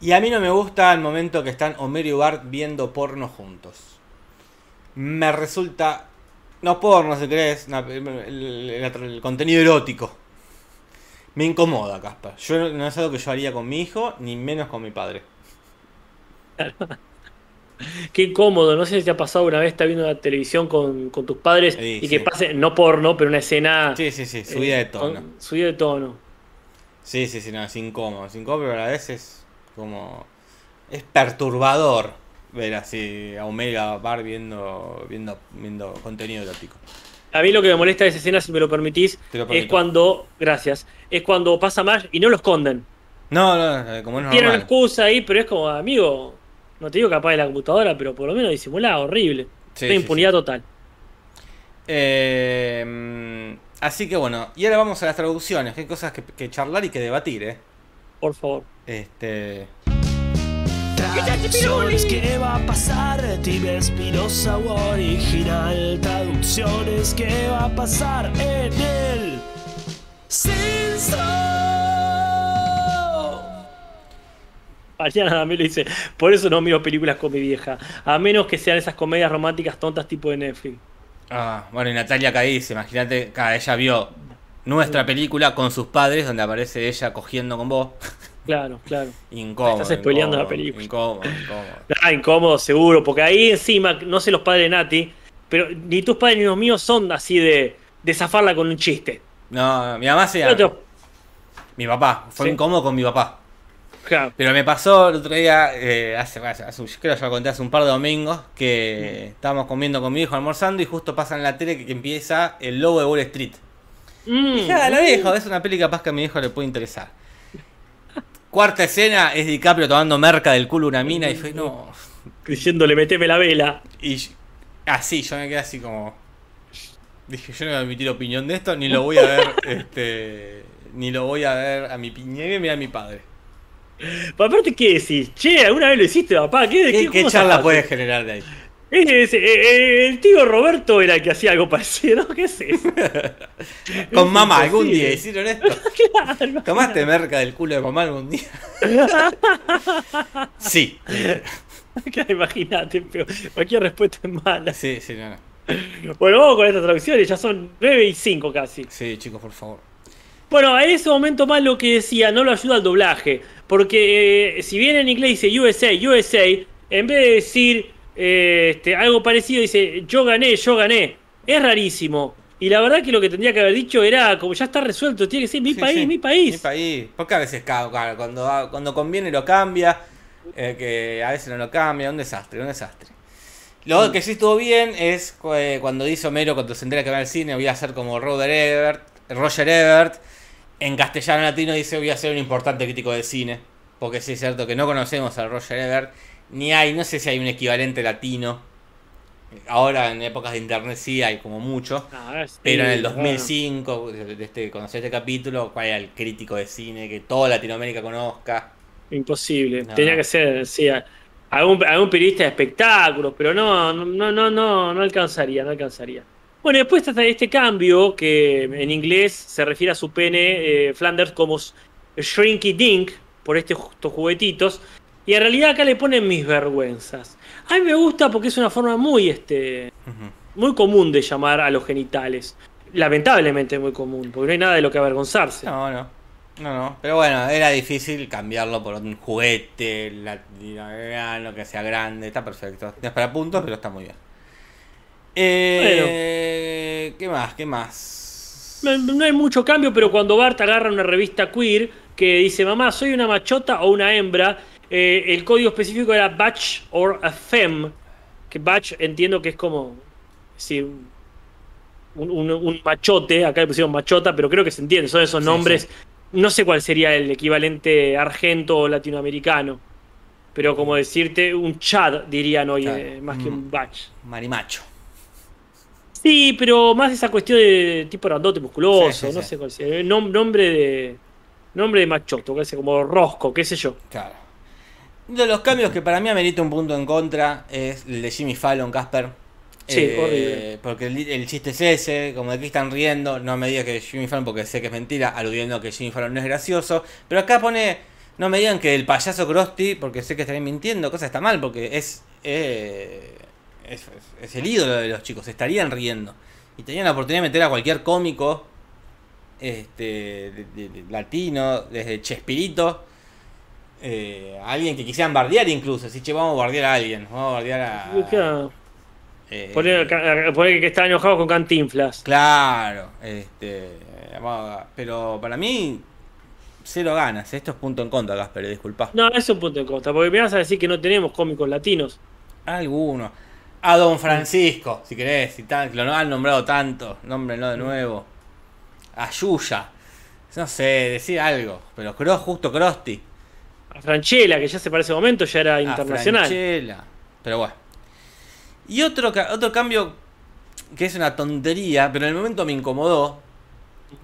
Y a mí no me gusta el momento que están Homero y Bart viendo porno juntos. Me resulta. No porno, si no, el, el- el- el contenido erótico. Me incomoda, Casper. Yo no, no es algo que yo haría con mi hijo, ni menos con mi padre. Qué incómodo, no sé si te ha pasado una vez, estás viendo la televisión con, con tus padres Sí, y que pase, no porno, pero una escena. Sí, sí, sí, subida de eh, tono. con- Subida de tono. Sí, sí, sí, no, es incómodo. Es incómodo, pero a vez es como. Es perturbador ver así a Homero y a Bart viendo, viendo, viendo contenido erótico. A mí lo que me molesta de esa escena, si me lo permitís, lo es cuando, gracias, es cuando pasa más y no lo esconden. No, no, como no es una normal. excusa ahí, pero es como, amigo, no te digo que apague la computadora, pero por lo menos disimulá, horrible. Sí, Una sí, impunidad total. Eh, así que bueno, y ahora vamos a las traducciones, que hay cosas que, que charlar y que debatir, ¿eh? Por favor. Este, Traducciones, ¿qué va a pasar? Tibia Espinosa o original. Traducciones, ¿qué va a pasar en el censo? Mariana también lo dice, por eso no miro películas con mi vieja, a menos que sean esas comedias románticas tontas tipo de Netflix. ah, bueno, y Natalia acá dice, imagínate, ella vio nuestra película con sus padres, donde aparece ella cogiendo con vos. Claro, claro. Incómodo. Estás spoileando la película. Incómodo, incómodo. Ah, incómodo, seguro, porque ahí encima, no sé los padres de Nati, pero ni tus padres ni los míos son así de, de zafarla con un chiste. No, mi mamá se Mi papá, fue Sí. incómodo con mi papá. Claro, Pero me pasó el otro día, eh, hace, hace, creo que ya lo conté hace un par de domingos, que estábamos comiendo con mi hijo almorzando y justo pasa en la tele que, que empieza el logo de Wall Street. Mm, Dije, ah, lo dejo, es una peli capaz que a mi hijo le puede interesar. cuarta escena es DiCaprio tomando merca del culo una mina y fue, no. Diciéndole, meteme la vela. Y así, yo me quedé así como. Dije, yo no voy a emitir opinión de esto, ni lo voy a ver, este. Ni lo voy a ver a mi piñegue, mira a mi padre. Pero aparte, ¿qué decís? Che, ¿alguna vez lo hiciste, papá? ¿Qué, ¿Qué, qué charla zafás? puede generar de ahí? Eh, eh, el tío Roberto era el que hacía algo parecido, ¿no? ¿Qué es eso? Con mamá, algún día hicieron esto. claro. ¿Tomaste merca del culo de mamá algún día? sí. Claro, Imagínate, pero cualquier respuesta es mala. Sí, sí, no, no. Bueno, vamos con estas traducciones, ya son 9 y 5 casi. Sí, chicos, por favor. Bueno, a ese momento más lo que decía, no lo ayuda el doblaje. Porque eh, si bien en inglés dice USA, USA, en vez de decir eh, este, algo parecido, dice yo gané, yo gané. Es rarísimo. Y la verdad que lo que tendría que haber dicho era, como ya está resuelto, tiene que ser mi Sí, país, sí, mi país. Mi país. Porque a veces, cuando, cuando conviene lo cambia, eh, que a veces no lo cambia, un desastre, un desastre. Lo que sí estuvo bien es eh, cuando dice Homero, cuando se entera que va al cine, voy a hacer como Roger Ebert, Roger Ebert. En castellano latino dice, voy a ser un importante crítico de cine. Porque sí es cierto que no conocemos a Roger Ebert, ni hay, no sé si hay un equivalente latino. Ahora en épocas de internet sí hay como mucho. Ah, sí, Pero en el bueno. 2005, de este, conocí este capítulo, ¿cuál era el crítico de cine que toda Latinoamérica conozca? Imposible. No. Tenía que ser, sí, algún, algún periodista de espectáculos, pero no, no, no, no, no alcanzaría, no alcanzaría. Bueno, después está este cambio que en inglés se refiere a su pene eh, Flanders como Shrinky Dink, por este estos juguetitos, y en realidad acá le ponen mis vergüenzas. A mí me gusta porque es una forma muy, este, muy común de llamar a los genitales. Lamentablemente muy común, porque no hay nada de lo que avergonzarse. No, no. No, no. Pero bueno, era difícil cambiarlo por un juguete latinoamericano que sea grande. Está perfecto. No es para puntos, pero está muy bien. Eh, ¿Qué más? ¿Qué más? No, no hay mucho cambio, pero cuando Bart agarra una revista queer que dice, mamá, soy una machota o una hembra, eh, el código específico era batch or a femme, que batch entiendo que es como, sí, un, un- un machote, acá le pusieron machota, pero creo que se entiende, son esos Sí, nombres, sí. no sé cuál sería el equivalente argento o latinoamericano, pero como decirte un chad, dirían hoy, Claro. eh, más que Mm. un batch. Marimacho. Sí, pero más esa cuestión de tipo grandote, musculoso, Sí, sí, no sí. sé cuál sea. eh, nom- nombre de. Nombre de machoto, que como rosco, qué sé yo. Claro. De los cambios que para mí amerita un punto en contra es el de Jimmy Fallon, Casper. Eh, Sí, horrible. Porque el, el chiste es ese, como de que están riendo, no me digas que Jimmy Fallon porque sé que es mentira, aludiendo que Jimmy Fallon no es gracioso. Pero acá pone, no me digan que el payaso Krusty, porque sé que estarían mintiendo, cosa está mal, porque es, eh, es, el ídolo de los chicos, estarían riendo. Y tenían la oportunidad de meter a cualquier cómico este, de- de- de- latino, desde Chespirito, eh, a alguien que quisieran bardear incluso. Así, che, vamos a bardear a alguien, vamos a bardear a... Claro, eh, Poner, que está enojado con Cantinflas. Claro, este, pero para mí, cero ganas. Esto es punto en contra, Gasper, disculpa. No, es un punto de costa, porque me vas a decir que no tenemos cómicos latinos. Alguno. A Don Francisco, si querés, si tan, lo han nombrado tanto, nómbrenlo de nuevo. A Yuya. No sé, decir algo. Pero Cross, justo Krusty. A Franchella, que ya se para ese momento ya era a internacional. Franchella. Pero bueno. Y otro, otro cambio que es una tontería, pero en el momento me incomodó.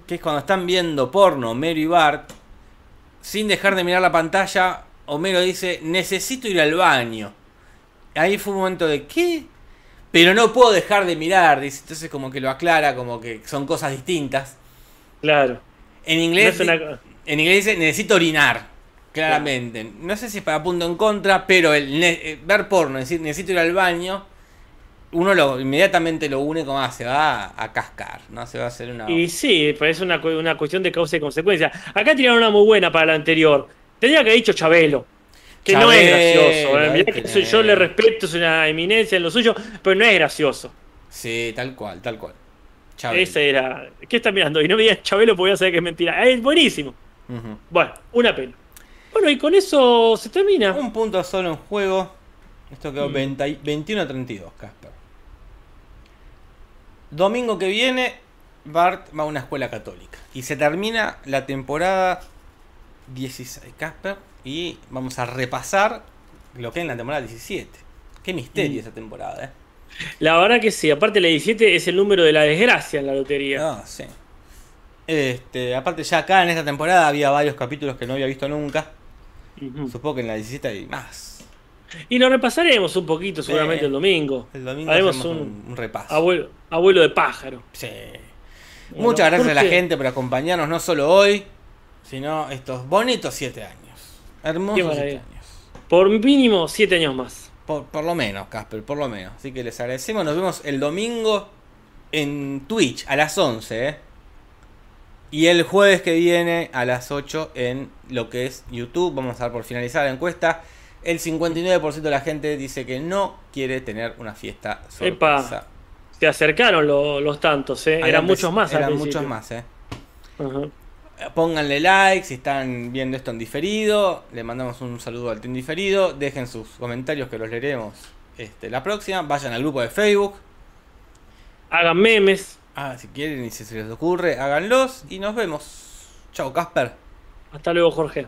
Que es cuando están viendo porno, Homero y Bart. Sin dejar de mirar la pantalla, Homero dice: Necesito ir al baño. Ahí fue un momento de ¿qué? Pero no puedo dejar de mirar. Dice, entonces como que lo aclara, como que son cosas distintas. Claro. En inglés, una- en inglés dice necesito orinar. Claramente. No sé si es para punto en contra, pero el eh, ver porno, decir necesito ir al baño, uno lo inmediatamente lo une como ah, se va a, a cascar, ¿no? Se va a hacer una. Y sí, pues es una, una cuestión de causa y consecuencia. Acá tiraron una muy buena para la anterior. Tendría que haber dicho Chabelo. Que no es gracioso. ¿eh? ahí Mirá que tenés. soy- yo le respeto, es una eminencia en lo suyo, pero no es gracioso. Sí, tal cual, tal cual. Chabelo. Ese era. ¿Qué está mirando? Y no me digas Chabelo porque voy a saber que es mentira. Es buenísimo. Bueno, una pena. Bueno, y con eso se termina. Un punto solo en juego. Esto quedó Mm. 20 y- 21 a 32, Casper. Domingo que viene, Bart va a una escuela católica. Y se termina la temporada 16, Casper. Y vamos a repasar lo que es en la temporada 17. Qué misterio Mm. esa temporada, ¿eh? La verdad que sí, aparte la 17 es el número de la desgracia en la lotería. Ah, sí. Este, aparte ya acá en esta temporada había varios capítulos que no había visto nunca. Supongo que en la 17 hay más. Y lo repasaremos un poquito seguramente el domingo. El domingo Haremos un repaso. Abuelo, abuelo de pájaro. Sí. Bueno, Muchas gracias a la gente por acompañarnos, no solo hoy, sino estos bonitos 7 años. Hermosos 7 maravilla. años. Por mínimo 7 años más. Por, por lo menos, Casper, por lo menos. Así que les agradecemos. Nos vemos el domingo en Twitch a las 11. ¿eh? Y el jueves que viene a las 8 en lo que es YouTube. Vamos a dar por finalizar la encuesta. El 59% de la gente dice que no quiere tener una fiesta Epa. sorpresa. Se acercaron lo- los tantos, ¿eh? Eran muchos más. Eran muchos más, ¿eh? Ajá. Pónganle like si están viendo esto en diferido. Le mandamos un saludo al team diferido. Dejen sus comentarios que los leeremos este, la próxima. Vayan al grupo de Facebook. Hagan memes. Ah, si quieren y si se les ocurre, háganlos. Y nos vemos. Chao, Casper. Hasta luego, Jorge.